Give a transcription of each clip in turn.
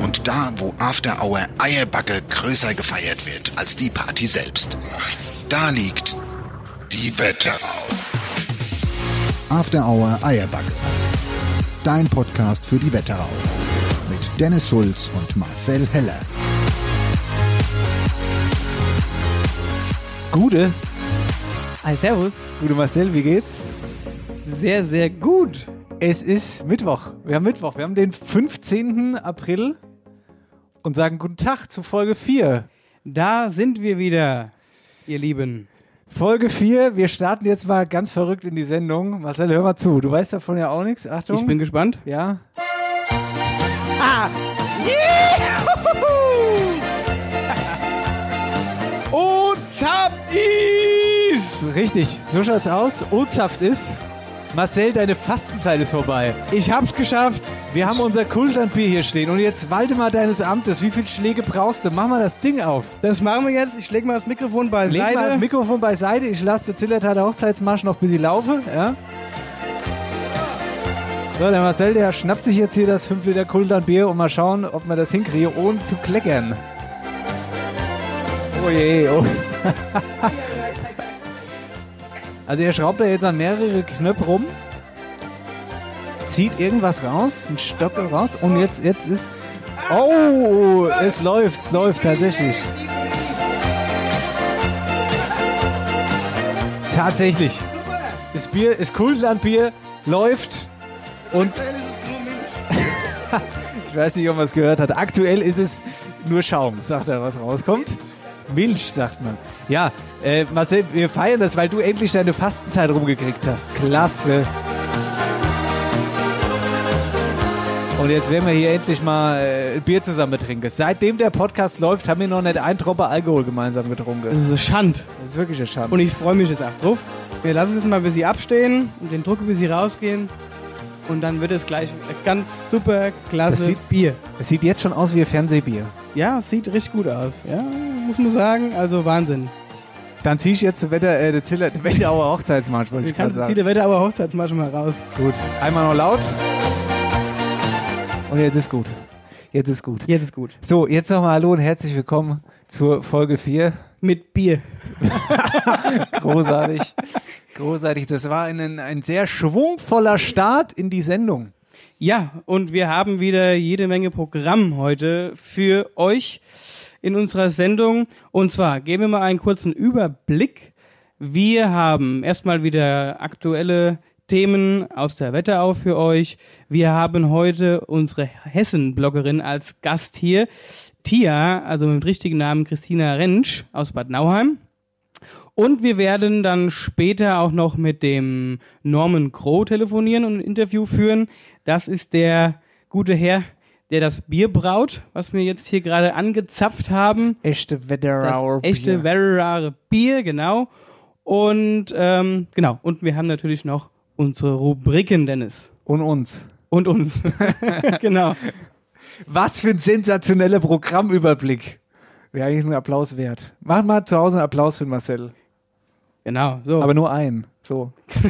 Und da, wo After Hour Eierbacke größer gefeiert wird als die Party selbst. Da liegt die Wetterau. After Hour Eierbacke. Dein Podcast für die Wetterau. Mit Dennis Schulz und Marcel Heller. Gute. Hi, servus. Gute Marcel, wie geht's? Sehr, sehr gut. Es ist Mittwoch. Wir haben Mittwoch. Wir haben den 15. April und sagen guten Tag zu Folge 4. Da sind wir wieder, ihr Lieben. Folge 4. Wir starten jetzt mal ganz verrückt in die Sendung. Marcel, hör mal zu. Du weißt davon ja auch nichts. Achtung. Ich bin gespannt. Ja. Ah! Oh, Zaptis! Richtig. So schaut's aus. Ozaft ist. Marcel, deine Fastenzeit ist vorbei. Ich hab's geschafft. Wir haben unser Kultlandbier hier stehen und jetzt walte mal deines Amtes. Wie viele Schläge brauchst du? Mach mal das Ding auf. Das machen wir jetzt. Ich leg mal das Mikrofon beiseite. Leg mal das Mikrofon beiseite. Ich lasse der Zillertaler Hochzeitsmarsch noch bis ich laufe. Ja? So, der Marcel, der schnappt sich jetzt hier das 5 Liter Kultlandbier und mal schauen, ob wir das hinkriegen, ohne zu kleckern. Oh je, oh. Also er schraubt da jetzt an mehrere Knöpfe rum, zieht irgendwas raus, ein Stockel raus und jetzt, jetzt ist... Oh, es läuft, es läuft tatsächlich. Tatsächlich. Das Bier, das Kultlandbier läuft und... ich weiß nicht, ob man es gehört hat. Aktuell ist es nur Schaum, sagt er, was rauskommt. Milch, sagt man. Ja, äh, Marcel, wir feiern das, weil du endlich deine Fastenzeit rumgekriegt hast. Klasse. Und jetzt werden wir hier endlich mal äh, Bier zusammen trinken. Seitdem der Podcast läuft, haben wir noch nicht ein Tropper Alkohol gemeinsam getrunken. Das ist eine Schand. Das ist wirklich eine Schande. Und ich freue mich jetzt auch drauf. Wir lassen es mal, bis sie abstehen und den Druck, bis sie rausgehen. Und dann wird es gleich ganz super klasse Das sieht- Bier. Es sieht jetzt schon aus wie ein Fernsehbier. Ja, es sieht richtig gut aus. Ja, muss man sagen. Also Wahnsinn. Dann zieh ich jetzt den Wetter, äh, den den Wetterauer Hochzeitsmarsch, wollte ich gerade kann, sagen. zieht der Wetter aber Hochzeitsmarsch mal raus. Gut. Einmal noch laut. Und jetzt ist gut. Jetzt ist gut. Jetzt ist gut. So, jetzt nochmal Hallo und herzlich willkommen zur Folge 4. Mit Bier. Großartig. Großartig. Das war ein, ein sehr schwungvoller Start in die Sendung. Ja, und wir haben wieder jede Menge Programm heute für euch in unserer Sendung. Und zwar geben wir mal einen kurzen Überblick. Wir haben erstmal wieder aktuelle Themen aus der Wetterau für euch. Wir haben heute unsere Hessen-Bloggerin als Gast hier. Tia, also mit dem richtigen Namen Christina Rentsch aus Bad Nauheim. Und wir werden dann später auch noch mit dem Norman Crow telefonieren und ein Interview führen. Das ist der gute Herr, der das Bier braut, was wir jetzt hier gerade angezapft haben. Echte Das Wetterauer echte, Bier. Wetterauer Bier, genau. Und ähm, genau, und wir haben natürlich noch unsere Rubriken, Dennis. Und uns. Und uns. genau. Was für ein sensationeller Programmüberblick. Wäre eigentlich einen Applaus wert. Mach mal zu Hause einen Applaus für Marcel. Genau. So. Aber nur einen. So.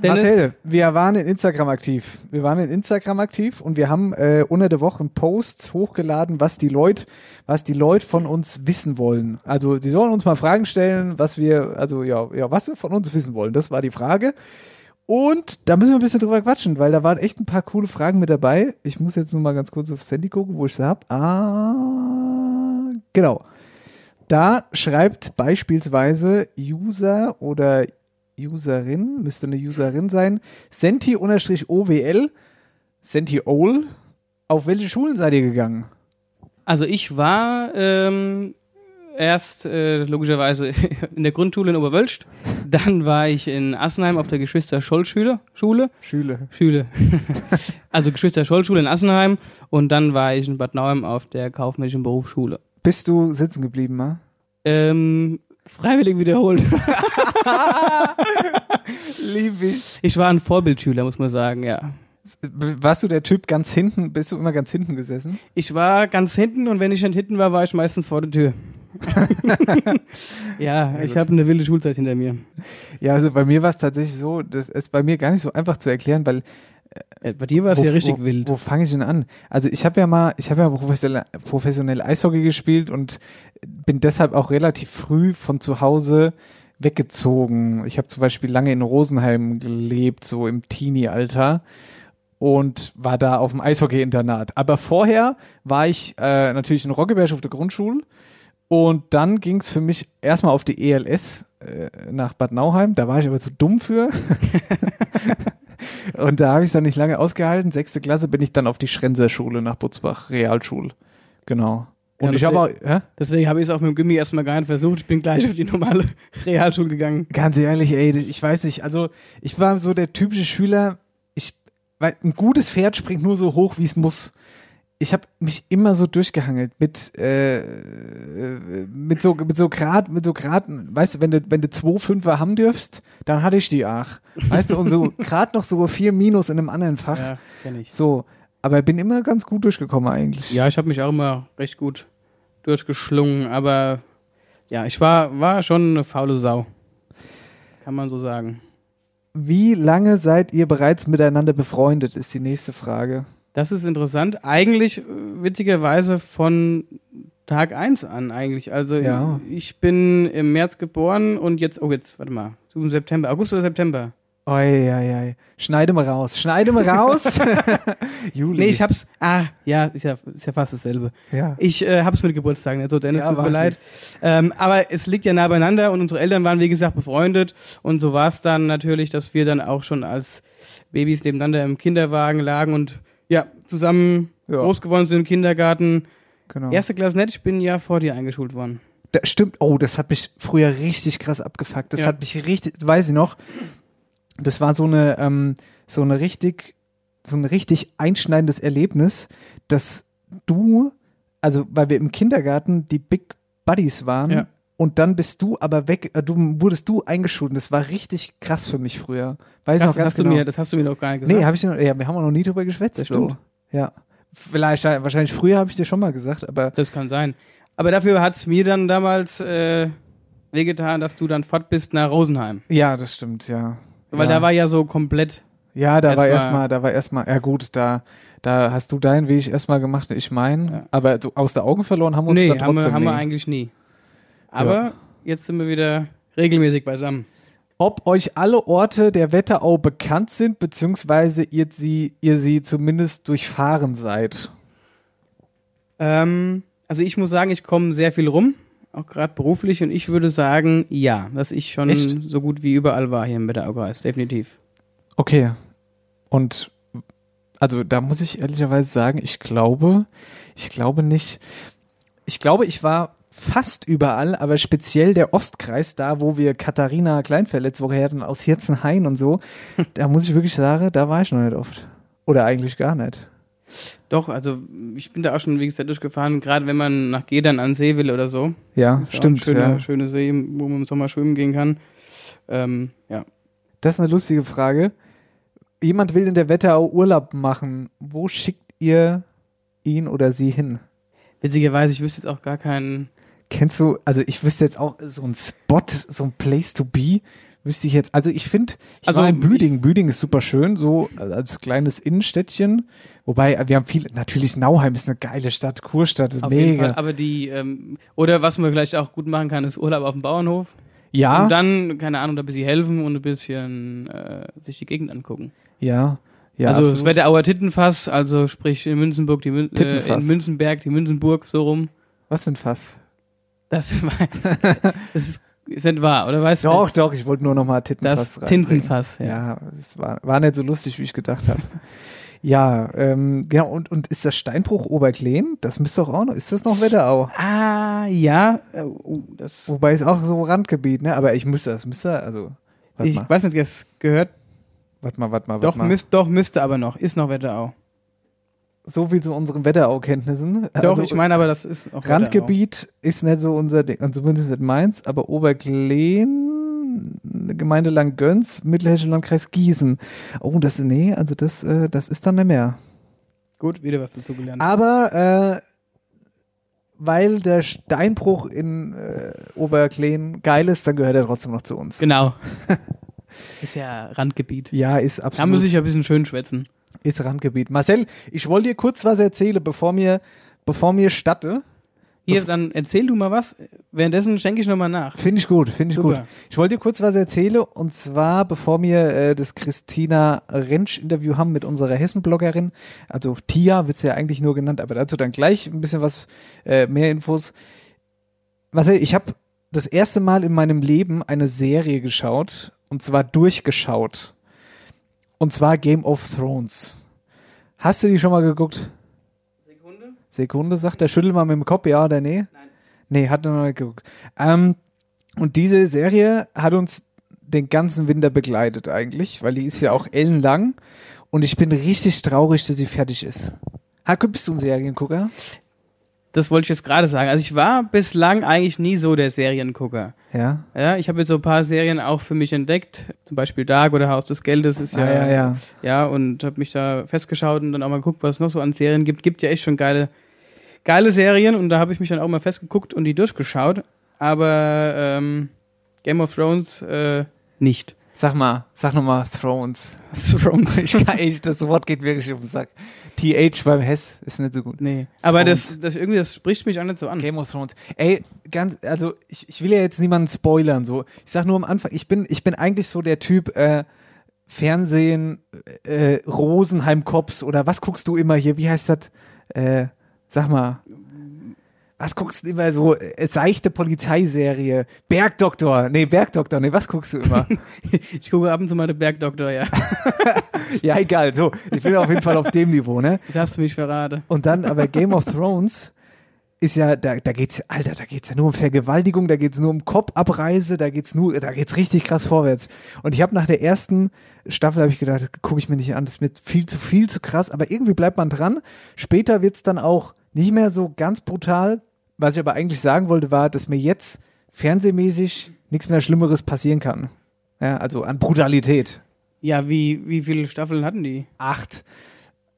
Marcel, wir waren in Instagram aktiv. Wir waren in Instagram aktiv und wir haben äh, unter der Woche einen Post hochgeladen, was die Leute, was die Leute von uns wissen wollen. Also, die sollen uns mal Fragen stellen, was wir, also ja, ja, was wir von uns wissen wollen. Das war die Frage. Und da müssen wir ein bisschen drüber quatschen, weil da waren echt ein paar coole Fragen mit dabei. Ich muss jetzt nur mal ganz kurz aufs Handy gucken, wo ich sie hab. Ah, genau. Da schreibt beispielsweise User oder Userin, müsste eine Userin sein, Senti-OWL, Senti-OL. Auf welche Schulen seid ihr gegangen? Also ich war ähm, erst äh, logischerweise in der Grundschule in Oberwölst Dann war ich in Assenheim auf der Geschwister-Scholl-Schule. Schule? Schüle. Schule. also Geschwister-Scholl-Schule in Assenheim. Und dann war ich in Bad Nauheim auf der kaufmännischen Berufsschule. Bist du sitzen geblieben, ma? Ähm, freiwillig wiederholt. Lieb ich. Ich war ein Vorbildschüler, muss man sagen, ja. Warst du der Typ ganz hinten? Bist du immer ganz hinten gesessen? Ich war ganz hinten und wenn ich nicht hinten war, war ich meistens vor der Tür. ja, ich habe eine wilde Schulzeit hinter mir. Ja, also bei mir war es tatsächlich so, das ist bei mir gar nicht so einfach zu erklären, weil Bei dir war es wo, ja richtig wo, wild. Wo fange ich denn an? Also ich habe ja mal, ich habe ja professionell, professionell Eishockey gespielt und bin deshalb auch relativ früh von zu Hause weggezogen. Ich habe zum Beispiel lange in Rosenheim gelebt, so im Teenie-Alter und war da auf dem Eishockey-Internat. Aber vorher war ich äh, natürlich in Roggeberg auf der Grundschule und dann ging es für mich erstmal auf die ELS äh, nach Bad Nauheim. Da war ich aber zu dumm für. und da habe ich es dann nicht lange ausgehalten. Sechste Klasse bin ich dann auf die Schrenzer Schule nach Butzbach, Realschule. Genau. Ja, Und ich das habe auch, hä? Deswegen habe ich es auch mit dem Gimmi erstmal gar nicht versucht. Ich bin gleich auf die normale Realschule gegangen. Ganz ehrlich, ey, ich weiß nicht. Also, ich war so der typische Schüler. Ich, weil ein gutes Pferd springt nur so hoch, wie es muss. Ich habe mich immer so durchgehangelt mit äh, äh, mit so mit so Grad mit so Grad, weißt du, wenn du wenn du zwei Fünfer haben dürfst, dann hatte ich die ach, weißt du, und so gerade noch so vier Minus in einem anderen Fach, Ja, kenne ich. so. Aber bin immer ganz gut durchgekommen eigentlich. Ja, ich habe mich auch immer recht gut durchgeschlungen, aber ja, ich war, war schon eine faule Sau. Kann man so sagen. Wie lange seid ihr bereits miteinander befreundet? Ist die nächste Frage. Das ist interessant. Eigentlich, äh, witzigerweise, von Tag 1 an eigentlich. Also Ja. ich bin im März geboren und jetzt, oh jetzt, warte mal, im September, August oder September? Oi, oi, oi. Schneide mal raus. Schneide mal raus. Juli. Nee, ich hab's, ah, ja, ist ja, ist ja fast dasselbe. ja. Ich äh, hab's mit Geburtstagen, also Dennis, Ja, tut mir leid. Ähm, aber es liegt ja nah beieinander und unsere Eltern waren, wie gesagt, befreundet und so war es dann natürlich, dass wir dann auch schon als Babys nebeneinander im Kinderwagen lagen und ja, zusammen Ja. groß geworden sind im Kindergarten. genau. Erste Klasse nett, ich bin ja vor dir eingeschult worden. Da, stimmt. Oh, das hat mich früher richtig krass abgefuckt. Das Ja. hat mich richtig, weiß ich noch. Das war so eine, ähm, so eine richtig, so ein richtig einschneidendes Erlebnis, dass du, also weil wir im Kindergarten die Big Buddies waren Ja. Und dann bist du aber weg, äh, du wurdest du eingeschult. Das war richtig krass für mich früher. Weiß Das, noch ganz hast genau. du mir, das hast du mir doch gar nicht gesagt. Nee, habe ich noch, ja, wir haben auch noch nie drüber geschwätzt. Das so. stimmt. Ja. Vielleicht, wahrscheinlich früher habe ich dir schon mal gesagt, aber Das kann sein. Aber dafür hat's mir dann damals äh, wehgetan, dass du dann fort bist nach Rosenheim. ja, das stimmt, ja. Weil ja. da war ja so komplett Ja, da war Erstmal- da war erstmal, ja gut, da, da hast du deinen Weg erstmal gemacht, ich meinen, Ja. aber so aus der Augen verloren haben wir uns Nee, dann haben, trotzdem wir, haben wir eigentlich nie. Aber jetzt sind wir wieder regelmäßig beisammen. Ob euch alle Orte der Wetterau bekannt sind, beziehungsweise ihr sie, ihr sie zumindest durchfahren seid. Ähm, also ich muss sagen, ich komme sehr viel rum, auch gerade beruflich, und ich würde sagen, ja, dass ich schon Echt? so gut wie überall war hier im Wetteraukreis, definitiv. Okay. Und also da muss ich ehrlicherweise sagen, ich glaube, ich glaube nicht. Ich glaube, ich war fast überall, aber speziell der Ostkreis, da wo wir Katharina Kleinfeld letzte Woche hatten, aus Hirzenhain und so, da muss ich wirklich sagen, da war ich noch nicht oft. Oder eigentlich gar nicht. Doch, also ich bin da auch schon, wie gesagt, durchgefahren, gerade wenn man nach Gedern an See will oder so. Ja, stimmt. Ein schöner, ja. schöne See, wo man im Sommer schwimmen gehen kann. Ähm, ja. Das ist eine lustige Frage. Jemand will in der Wetterau Urlaub machen. Wo schickt ihr ihn oder sie hin? Witzigerweise, ich wüsste jetzt auch gar keinen. Kennst du, also ich wüsste jetzt auch so ein Spot, so ein Place to be, wüsste ich jetzt. Also ich finde, ich Also war in Büdingen. Büdingen ist super schön, so als kleines Innenstädtchen. Wobei, wir haben viel, natürlich Nauheim ist eine geile Stadt, Kurstadt ist Auf jeden Fall. mega. Aber die, ähm, oder was man vielleicht auch gut machen kann, ist Urlaub auf dem Bauernhof. Ja, Und dann, keine Ahnung, da ein bisschen helfen und ein bisschen äh, sich die Gegend angucken. ja, ja. also das absolut. Wetterauer Tittenfass, also sprich in Münzenburg, die Mün äh, in Münzenberg, die Münzenburg, so rum. Was für ein Fass. Das, war- das ist, nicht wahr, oder weißt Doch, du? doch, ich wollte nur noch mal Tittenfass Das. Tintenfass, ja. Ja, es war, war nicht so lustig, wie ich gedacht habe. Ja, ähm, genau, und, und ist das Steinbruch Oberkleen? Das müsste doch auch noch, ist das noch Wetterau? Ah, ja. äh, Oh, das, Wobei ist auch so Randgebiet, ne? Aber ich müsste, das müsste, also, ich mal, weiß nicht, das gehört. warte mal, warte mal, warte Doch, mal. müsst, doch, müsste aber noch. Ist noch Wetterau. So viel zu unseren Wetterau-Kenntnissen. Doch, Also, ich meine aber, das ist auch Wetterau. Randgebiet ist nicht so unser Ding, und zumindest nicht meins, aber Oberkleen, Gemeinde Langgöns, Mittelhessischer Landkreis Gießen. Oh, das, nee, also das, äh, das ist dann nicht mehr. Gut, wieder was dazu gelernt. Aber, äh, weil der Steinbruch in äh, Oberkleen geil ist, dann gehört er trotzdem noch zu uns. Genau. ist ja Randgebiet. Ja, ist Da muss absolut, ich ja ein bisschen schön schwätzen. Ist Randgebiet. Marcel, ich wollte dir kurz was erzählen, bevor mir, bevor mir statte. Hier, dann erzähl du mal was. Währenddessen schenke ich nochmal nach. Finde ich gut, finde ich Super. gut. Ich wollte dir kurz was erzählen und zwar, bevor wir äh, das Christina Rentsch-Interview haben mit unserer Hessen-Bloggerin, also Tia wird sie ja eigentlich nur genannt, aber dazu dann gleich ein bisschen was, äh, mehr Infos. Marcel, ich habe das erste Mal in meinem Leben eine Serie geschaut und zwar durchgeschaut. Und zwar Game of Thrones. Hast du die schon mal geguckt? Sekunde. Sekunde, sagt er. Schüttel mal mit dem Kopf, ja oder nee? Nein. Nee, hat er noch nicht geguckt. Ähm, und diese Serie hat uns den ganzen Winter begleitet eigentlich, weil die ist ja auch ellenlang. Und ich bin richtig traurig, dass sie fertig ist. Hake, bist du ein Seriengucker? Das wollte ich jetzt gerade sagen. Also ich war bislang eigentlich nie so der Seriengucker. Ja. Ja, ich habe jetzt so ein paar Serien auch für mich entdeckt. Zum Beispiel Dark oder Haus des Geldes ist ja. Ah, ja, ja. Ja, und habe mich da festgeschaut und dann auch mal geguckt, was es noch so an Serien gibt. Gibt ja echt schon geile, geile Serien und da habe ich mich dann auch mal festgeguckt und die durchgeschaut. Aber ähm, Game of Thrones äh, nicht. Sag mal, sag nochmal Thrones. Thrones. Ich kann echt, das Wort geht wirklich um den Sack. TH beim Hess ist nicht so gut. Nee. Aber Thrones. das, das irgendwie, das spricht mich auch nicht so an. Game of Thrones. Ey, ganz, also ich, ich will ja jetzt niemanden spoilern, so. Ich sag nur am Anfang, ich bin, ich bin eigentlich so der Typ, äh, Fernsehen, äh, Rosenheim Cops oder was guckst du immer hier? Wie heißt das? Äh, sag mal. Was guckst du immer so? Äh, seichte Polizeiserie. Bergdoktor. Nee, Bergdoktor. Nee, was guckst du immer? Ich gucke ab und zu mal den Bergdoktor, ja. ja, egal. So, ich bin auf jeden Fall auf dem Niveau, ne? Das hast du mich verraten. Und dann aber Game of Thrones ist ja, da, da geht's, Alter, da geht's ja nur um Vergewaltigung, da geht's nur um Kopfabreise, da geht's nur, da geht's richtig krass vorwärts. Und ich habe nach der ersten Staffel habe ich gedacht, gucke ich mir nicht an, das ist mir viel zu viel zu krass, aber irgendwie bleibt man dran. Später wird's dann auch nicht mehr so ganz brutal. Was ich aber eigentlich sagen wollte, war, dass mir jetzt fernsehmäßig nichts mehr Schlimmeres passieren kann. Ja, also an Brutalität. Ja, wie, wie viele Staffeln hatten die? Acht.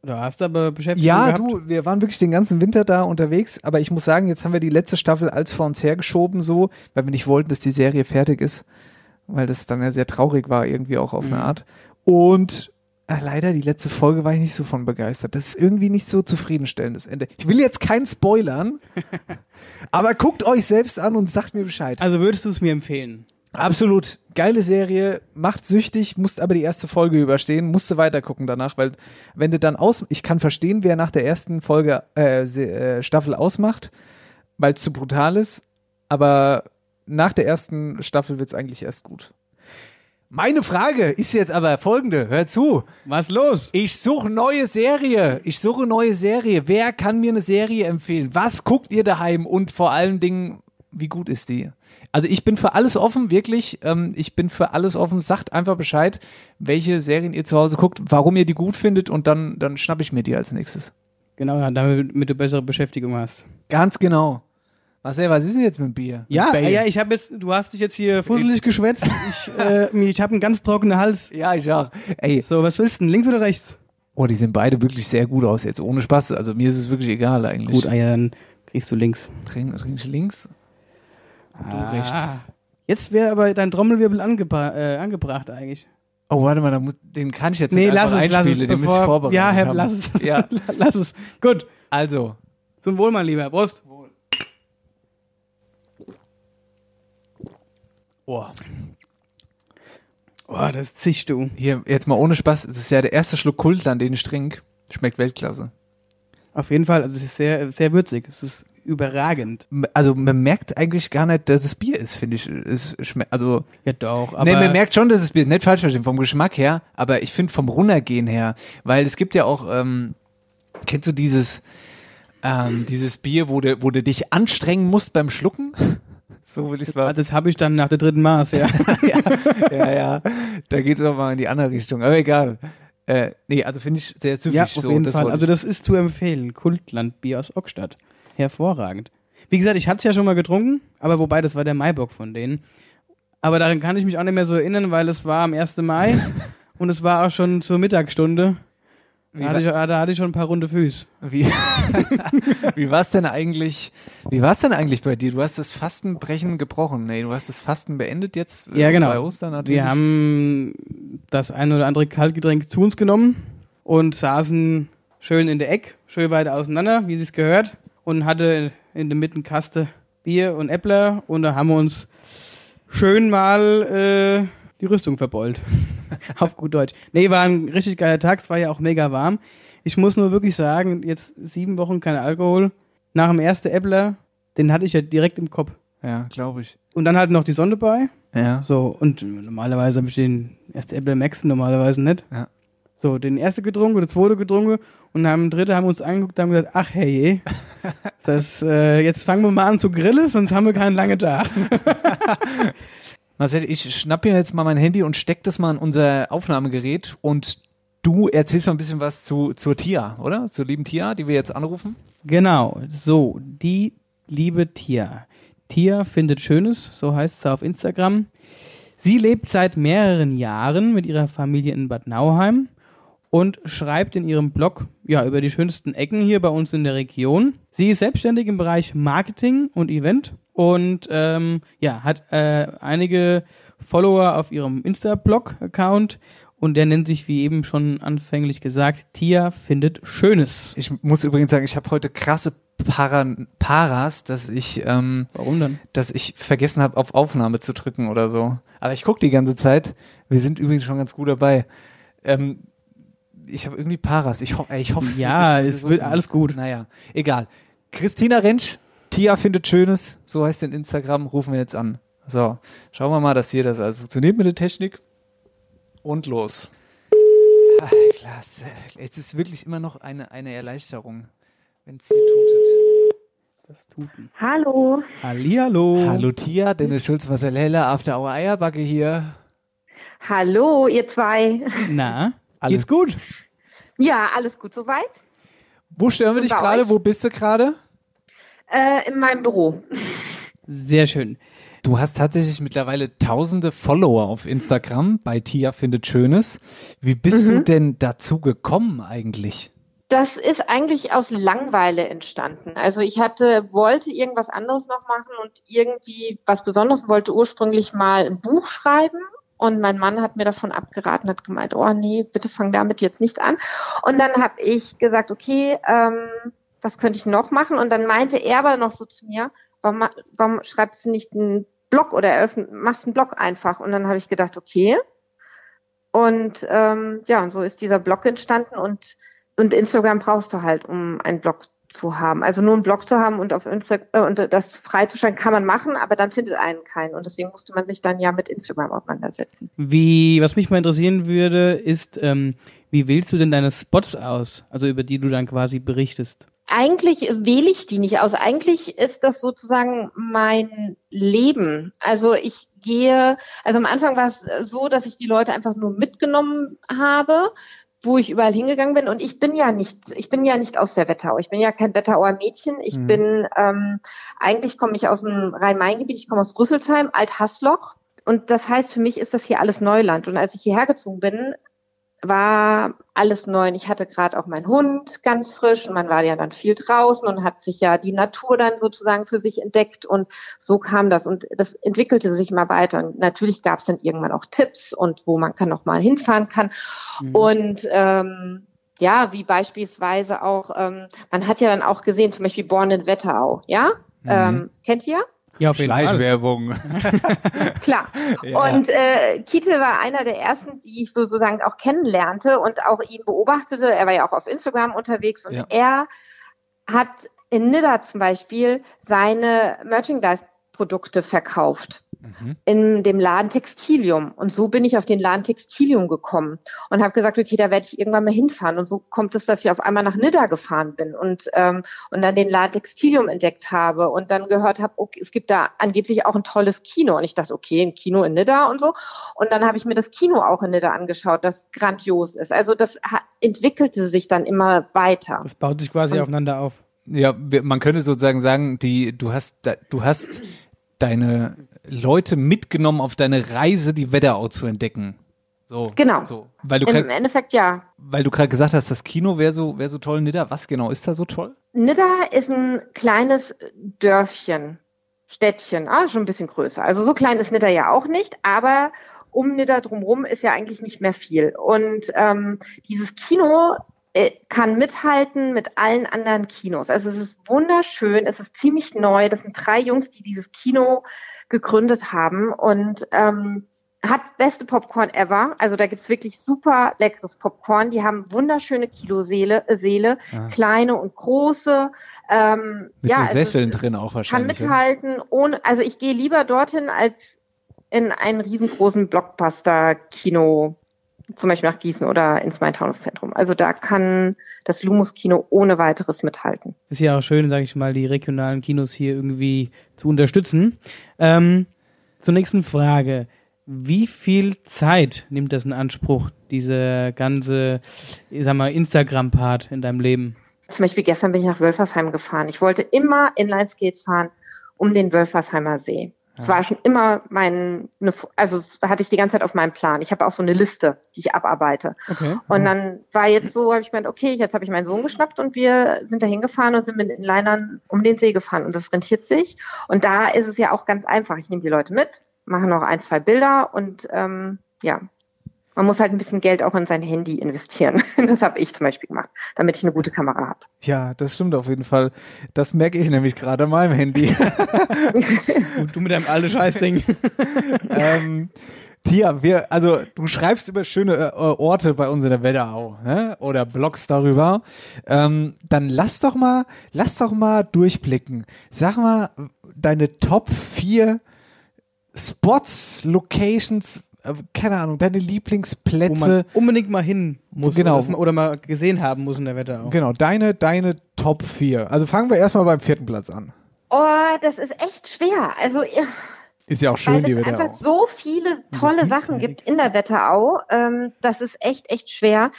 Da hast du aber Beschäftigung Ja, gehabt. du, wir waren wirklich den ganzen Winter da unterwegs, aber ich muss sagen, jetzt haben wir die letzte Staffel als vor uns hergeschoben, so, weil wir nicht wollten, dass die Serie fertig ist, weil das dann ja sehr traurig war, irgendwie auch auf Mhm. eine Art. Und äh, leider, die letzte Folge war ich nicht so von begeistert. Das ist irgendwie nicht so zufriedenstellendes Ende. Ich will jetzt keinen spoilern, aber guckt euch selbst an und sagt mir Bescheid. Also würdest du es mir empfehlen? Absolut. Geile Serie, macht süchtig, musst aber die erste Folge überstehen, musste weitergucken danach, weil wenn du dann aus, ich kann verstehen, wer nach der ersten Folge, äh, äh, Staffel ausmacht, weil es zu brutal ist, aber nach der ersten Staffel wird's eigentlich erst gut. Meine Frage ist jetzt aber folgende, hör zu. Was los? Ich suche neue Serie. Ich suche neue Serie. Wer kann mir eine Serie empfehlen? Was guckt ihr daheim? Und vor allen Dingen, wie gut ist die? Also ich bin für alles offen, wirklich. Ähm, ich bin für alles offen. Sagt einfach Bescheid, welche Serien ihr zu Hause guckt, warum ihr die gut findet und dann, dann schnapp ich mir die als nächstes. Genau, damit du bessere Beschäftigung hast. Ganz genau. Marcel, was ist denn jetzt mit dem Bier? Ja, Mit Bale? ja, ich habe jetzt, du hast dich jetzt hier fusselig geschwätzt. Ich, äh, ich habe einen ganz trockenen Hals. ja, ich auch. Ey, So, was willst du denn? Links oder rechts? oh, die sehen beide wirklich sehr gut aus jetzt. Ohne Spaß. Also mir ist es wirklich egal eigentlich. Gut, ah ja, dann kriegst du links. Trink, trink ich links. Und du rechts. Ah. Jetzt wäre aber dein Trommelwirbel äh, angebracht eigentlich. Oh, warte mal, muss, den kann ich jetzt Nee, nicht lass es, lass es. den muss ich vorbereiten. Ja, Herr, lass es. Ja, lass es. Gut. also, Zum Wohl, mein Lieber. Prost. Oh, Oh, das zischst du. hier, jetzt mal ohne Spaß, das ist ja der erste Schluck Kultland, den ich trinke. Schmeckt Weltklasse. Auf jeden Fall, also es ist sehr, sehr würzig. Es ist überragend. Also man merkt eigentlich gar nicht, dass es Bier ist, finde ich. Es schmeckt, also Ja, doch, aber. nee, man merkt schon, dass es Bier ist. Nicht falsch verstehen, vom Geschmack her, aber ich finde vom Runtergehen her, weil es gibt ja auch, ähm, kennst du dieses, ähm, dieses Bier, wo du, wo du dich anstrengen musst beim Schlucken? So will ich es mal. Also das habe ich dann nach der dritten Maß, ja. ja, ja, da geht es auch mal in die andere Richtung, aber egal. Äh, nee, also finde ich sehr süffig ja, auf so. jeden das Fall. Also das ist zu empfehlen. Kultlandbier aus Ockstadt. Hervorragend. Wie gesagt, ich hatte es ja schon mal getrunken, aber wobei, das war der Maibock von denen. Aber daran kann ich mich auch nicht mehr so erinnern, weil es war am 1. Mai und es war auch schon zur Mittagsstunde. Wie Da hatte, ich, da hatte ich schon ein paar runde Füße. Wie, wie war es denn eigentlich? Wie war denn eigentlich bei dir? Du hast das Fastenbrechen gebrochen. Nee, du hast das Fasten beendet jetzt. äh, Ja, genau. Bei Ostern natürlich. Wir haben das ein oder andere Kaltgetränk zu uns genommen und saßen schön in der Eck, schön weit auseinander, wie es gehört, und hatte in der Mitte Kaste Bier und Äppler und da haben wir uns schön mal äh, die Rüstung verbeult. Auf gut Deutsch. Nee, war ein richtig geiler Tag, es war ja auch mega warm. Ich muss nur wirklich sagen, jetzt sieben Wochen kein Alkohol. Nach dem ersten Äppler, den hatte ich ja direkt im Kopf. Ja, glaube ich. Und dann halt noch die Sonne bei. Ja. So, und normalerweise habe ich den erst Apple Maxen, normalerweise nicht. Ja. So, den ersten getrunken oder zweite getrunken und haben dritte haben uns angeguckt und haben gesagt, ach hey, je. das, äh, jetzt fangen wir mal an zu grillen, sonst haben wir keinen langen Tag. Marcel, ich schnapp mir jetzt mal mein Handy und steck das mal in unser Aufnahmegerät und du erzählst mal ein bisschen was zu, zur Tia, oder? Zur lieben Tia, die wir jetzt anrufen. genau, so, die liebe Tia. Tia findet Schönes, so heißt sie auf Instagram. Sie lebt seit mehreren Jahren mit ihrer Familie in Bad Nauheim und schreibt in ihrem Blog ja über die schönsten Ecken hier bei uns in der Region. Sie ist selbstständig im Bereich Marketing und Event und ähm, ja hat äh, einige Follower auf ihrem Insta-Blog-Account und der nennt sich wie eben schon anfänglich gesagt Tia findet Schönes. Ich muss übrigens sagen, ich habe heute krasse Para, Paras, dass ich, ähm, Warum dann? dass ich vergessen habe, auf Aufnahme zu drücken oder so. Aber ich gucke die ganze Zeit. Wir sind übrigens schon ganz gut dabei. Ähm, ich habe irgendwie Paras. Ich, ho ich hoffe, Ja, es wird alles gut. Naja, egal. Christina Rentsch, Tia findet Schönes, so heißt den Instagram, rufen wir jetzt an. So, schauen wir mal, dass hier das alles funktioniert mit der Technik. Und los. Ah, klasse. Es ist wirklich immer noch eine, eine Erleichterung, wenn es hier tutet. Das Tuten. Hallo. Hallihallo. Hallo Tia, Dennis Schulz, Marcel Heller, After Hour Eierbacke hier. Hallo, ihr zwei. Na, Alles gut? Ja, alles gut soweit? Wo stören wir Und dich gerade? Wo bist du gerade? Äh, in meinem Büro. Sehr schön. Du hast tatsächlich mittlerweile tausende Follower auf Instagram bei Tia findet Schönes. Wie bist du denn dazu gekommen eigentlich? Das ist eigentlich aus Langweile entstanden. Also ich hatte, wollte irgendwas anderes noch machen und irgendwie was Besonderes und wollte ursprünglich mal ein Buch schreiben. Und mein Mann hat mir davon abgeraten, hat gemeint, oh nee, bitte fang damit jetzt nicht an. Und dann habe ich gesagt, okay, ähm, was könnte ich noch machen? Und dann meinte er aber noch so zu mir, warum, warum schreibst du nicht einen Blog oder eröffn, machst einen Blog einfach? Und dann habe ich gedacht, okay. Und ähm, ja, und so ist dieser Blog entstanden und und Instagram brauchst du halt, um einen Blog zu haben. Also nur einen Blog zu haben und auf Instagram äh, und das freizuschalten kann man machen, aber dann findet einen keinen. Und deswegen musste man sich dann ja mit Instagram auseinandersetzen. Wie, was mich mal interessieren würde, ist, ähm, wie wählst du denn deine Spots aus, also über die du dann quasi berichtest? Eigentlich wähle ich die nicht aus. Eigentlich ist das sozusagen mein Leben. Also ich gehe, also am Anfang war es so, dass ich die Leute einfach nur mitgenommen habe, wo ich überall hingegangen bin. Und ich bin ja nicht, ich bin ja nicht aus der Wetterau. Ich bin ja kein Wetterauer Mädchen. Ich Mhm. bin, ähm, eigentlich komme ich aus dem Rhein-Main-Gebiet. Ich komme aus Rüsselsheim, Alt-Hasloch. Und das heißt, für mich ist das hier alles Neuland. Und als ich hierher gezogen bin, war alles neu. Und ich hatte gerade auch meinen Hund ganz frisch und man war ja dann viel draußen und hat sich ja die Natur dann sozusagen für sich entdeckt und so kam das und das entwickelte sich mal weiter. Und natürlich gab es dann irgendwann auch Tipps und wo man kann noch mal hinfahren kann. Und ähm, ja, wie beispielsweise auch, ähm, man hat ja dann auch gesehen, zum Beispiel Born in Wetterau, ja? Ähm, kennt ihr? Ja, auf jeden Fall. Schleichwerbung. Klar. Ja. Und äh, Kite war einer der ersten, die ich sozusagen auch kennenlernte und auch ihn beobachtete. Er war ja auch auf Instagram unterwegs und Ja. er hat in Nidda zum Beispiel seine Merchandise-Produkte verkauft mhm. in dem Laden Textilium. Und so bin ich auf den Laden Textilium gekommen und habe gesagt, okay, da werde ich irgendwann mal hinfahren. Und so kommt es, dass ich auf einmal nach Nidda gefahren bin und, ähm, und dann den Laden Textilium entdeckt habe und dann gehört habe, okay, es gibt da angeblich auch ein tolles Kino. Und ich dachte, okay, ein Kino in Nidda und so. Und dann habe ich mir das Kino auch in Nidda angeschaut, das grandios ist. Also das entwickelte sich dann immer weiter. Das baut sich quasi und, aufeinander auf. Ja, man könnte sozusagen sagen, die, du hast, du hast deine Leute mitgenommen auf deine Reise, die Wetterau zu entdecken. So, genau. So. Weil du Im grad, Endeffekt ja. Weil du gerade gesagt hast, das Kino wäre so, wäre so toll. Nidda, was genau ist da so toll? Nidda ist ein kleines Dörfchen, Städtchen, ah, schon ein bisschen größer. Also so klein ist Nidda ja auch nicht, aber um Nidda drumherum ist ja eigentlich nicht mehr viel. Und ähm, dieses Kino äh, kann mithalten mit allen anderen Kinos. Also es ist wunderschön, es ist ziemlich neu. Das sind drei Jungs, die dieses Kino gegründet haben und ähm, hat beste Popcorn ever. Also da gibt's wirklich super leckeres Popcorn. Die haben wunderschöne Kiloseele, äh, Seele, ah. kleine und große. Ähm, Mit ja, so Sesseln drin auch wahrscheinlich. Kann mithalten. Ohne, also ich gehe lieber dorthin als in einen riesengroßen Blockbuster-Kino zum Beispiel nach Gießen oder ins Main-Taunus-Zentrum. Also da kann das Lumus-Kino ohne weiteres mithalten. Ist ja auch schön, sage ich mal, die regionalen Kinos hier irgendwie zu unterstützen. Ähm, zur nächsten Frage. Wie viel Zeit nimmt das in Anspruch, diese ganze, ich sag mal, Instagram-Part in deinem Leben? Zum Beispiel gestern bin ich nach Wölfersheim gefahren. Ich wollte immer Inlineskates fahren um den Wölfersheimer See. Das war schon immer mein, ne, also da hatte ich die ganze Zeit auf meinem Plan. Ich habe auch so eine Liste, die ich abarbeite. Okay. Und dann war jetzt so, habe ich gemeint, okay, jetzt habe ich meinen Sohn geschnappt und wir sind da hingefahren und sind mit den Linern um den See gefahren und das rentiert sich. Und da ist es ja auch ganz einfach. Ich nehme die Leute mit, mache noch ein, zwei Bilder und ähm, ja, man muss halt ein bisschen Geld auch in sein Handy investieren. Das habe ich zum Beispiel gemacht, damit ich eine gute Kamera habe. Ja, das stimmt auf jeden Fall. Das merke ich nämlich gerade an meinem Handy. Und du mit deinem alten Scheißding. ähm, Tia, wir, also du schreibst über schöne äh, Orte bei uns in der Wetterau, ne? Oder Blogs darüber. Ähm, dann lass doch mal, lass doch mal durchblicken. Sag mal deine Top 4 Spots, Locations, keine Ahnung, deine Lieblingsplätze. Wo man unbedingt mal hin muss genau. oder, oder mal gesehen haben muss in der Wetterau. Genau, deine, deine Top 4. Also fangen wir erstmal beim vierten Platz an. Oh, das ist echt schwer. Also ist ja auch schön, die Wetterau. Weil es einfach so viele tolle Sachen gibt in der Wetterau. Ähm, das ist echt, echt schwer.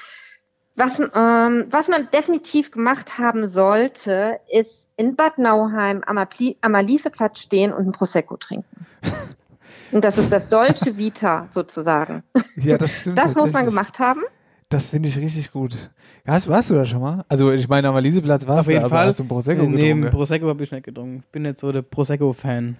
Was, ähm, was man definitiv gemacht haben sollte, ist in Bad Nauheim am, am Aliseplatz stehen und ein Prosecco trinken. Und das ist das deutsche Vita sozusagen. Ja, das stimmt. Das muss man gemacht haben. Das finde ich richtig gut. Hast, warst du da schon mal? Also ich meine, am Aliseplatz warst Auf jeden du, Fall. aber hast du einen Prosecco nee, getrunken? Nee, Prosecco habe ich nicht getrunken. Ich bin jetzt so der Prosecco-Fan.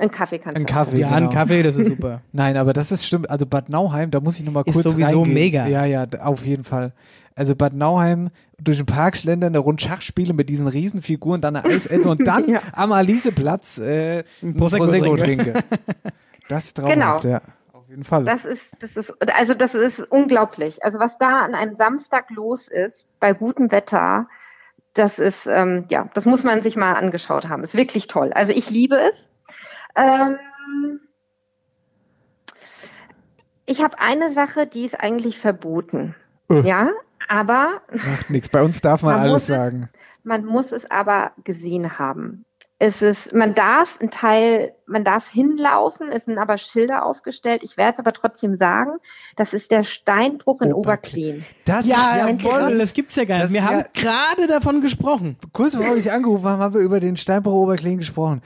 Ein Kaffee kannst du. Ein Kaffee, Ja, genau. ein Kaffee, das ist super. Nein, aber das ist stimmt. Also Bad Nauheim, da muss ich nochmal kurz Ist sowieso reingehen. mega. Ja, ja, auf jeden Fall. Also Bad Nauheim, durch den Park schlendern, eine Runde Schachspiele mit diesen Riesenfiguren, dann eine Eisesse und dann ja. am Aliseplatz äh, ein Prosecco, Prosecco trinke. Das ist traumhaft, genau. ja. Auf jeden Fall. Das ist, das ist, also das ist unglaublich. Also was da an einem Samstag los ist, bei gutem Wetter, das ist, ähm, ja, das muss man sich mal angeschaut haben. Ist wirklich toll. Also ich liebe es. Ähm, ich habe eine Sache, die ist eigentlich verboten. Uh. Ja, aber. Macht nichts. Bei uns darf man, man alles sagen. Es, man muss es aber gesehen haben es ist, man darf ein Teil, man darf hinlaufen, es sind aber Schilder aufgestellt. Ich werde es aber trotzdem sagen, das ist der Steinbruch in Oberkleen. Das ja, ist ja voll, das gibt's ja gar nicht. Wir haben gerade davon gesprochen. Kurz bevor ich angerufen habe, haben wir über den Steinbruch Oberkleen gesprochen.